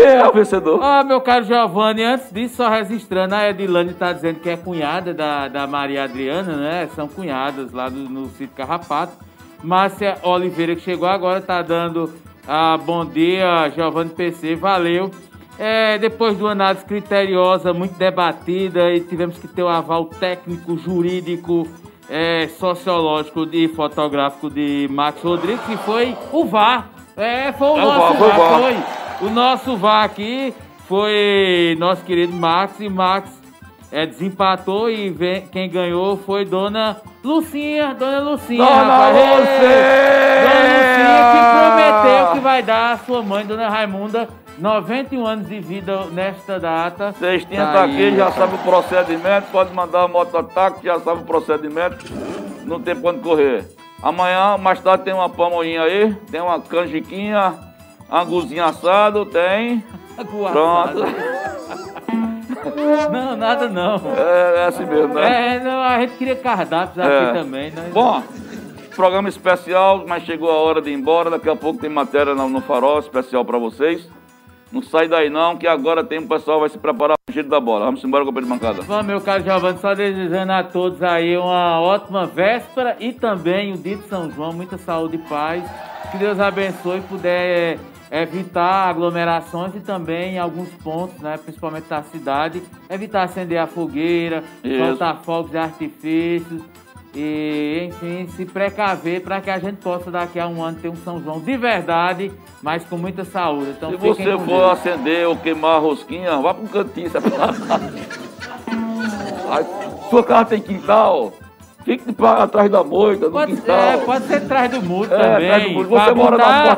Quem é o vencedor?
Ah, meu caro Giovanni, antes disso, só registrando, a Edilane tá dizendo que é cunhada da, da Maria Adriana, né? São cunhadas lá do, no sítio Carrapato. Márcia Oliveira, que chegou agora, tá dando ah, bom dia, Giovanni PC, valeu. É, depois de uma análise criteriosa, muito debatida, e tivemos que ter o aval técnico, jurídico, é, sociológico e fotográfico de Max Rodrigues, que foi o VAR. É, foi o
É o
nosso
VAR, foi o
VAR,
VAR.
foi. O nosso VAR aqui foi nosso querido Max, e Max é, desempatou e vem- quem ganhou foi Dona Lucinha, Dona Lucinha,
Dona
rapaz.
Lucinha!
Dona Lucinha que prometeu que vai dar à sua mãe, Dona Raimunda, 91 anos de vida nesta data.
Tinham
Tá
tá
aí.
aqui, já sabe o procedimento, pode mandar a mototáxi, já sabe o procedimento, não tem pra onde correr. Amanhã, mais tarde, tem uma pamonhinha aí, tem uma canjiquinha, anguzinho assado, tem. Pronto.
Não, nada não.
É, é assim mesmo, né?
É, não, a gente queria cardápios
É.
aqui também, né?
Bom, programa especial, mas chegou a hora de ir embora. Daqui a pouco tem matéria no, no farol especial pra vocês. Não sai daí não, que agora tem o pessoal vai se preparar pro giro da bola. Vamos embora com o de bancada.
Bom, meu caro Giovanni, só desejando a todos aí uma ótima véspera e também o dia de São João, muita saúde e paz. Que Deus abençoe e puder evitar aglomerações e também em alguns pontos, né, principalmente da cidade, evitar acender a fogueira,
Isso.
soltar fogos de artifícios e, enfim, se precaver para que a gente possa daqui a um ano ter um São João de verdade, mas com muita saúde. Então,
Se você for
Deus.
acender ou queimar a rosquinha, vá para um cantinho separado. *laughs* Sua casa tem quintal, fique atrás da moita, no
Pode,
quintal.
é, pode ser atrás do muro
É,
também.
do muro.
pra
Você mora na
botar,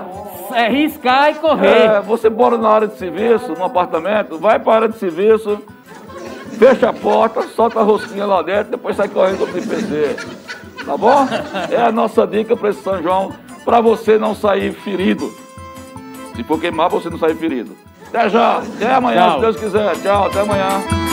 é, riscar e correr.
É, você mora na área de serviço, no apartamento, vai para a área de serviço, fecha a porta, solta a rosquinha lá dentro, depois sai correndo pro PC. Tá bom? É a nossa dica para esse São João, para você não sair ferido. Se for queimar, você não sair ferido. Até já, até amanhã,
Tchau.
se Deus quiser. Tchau, até amanhã.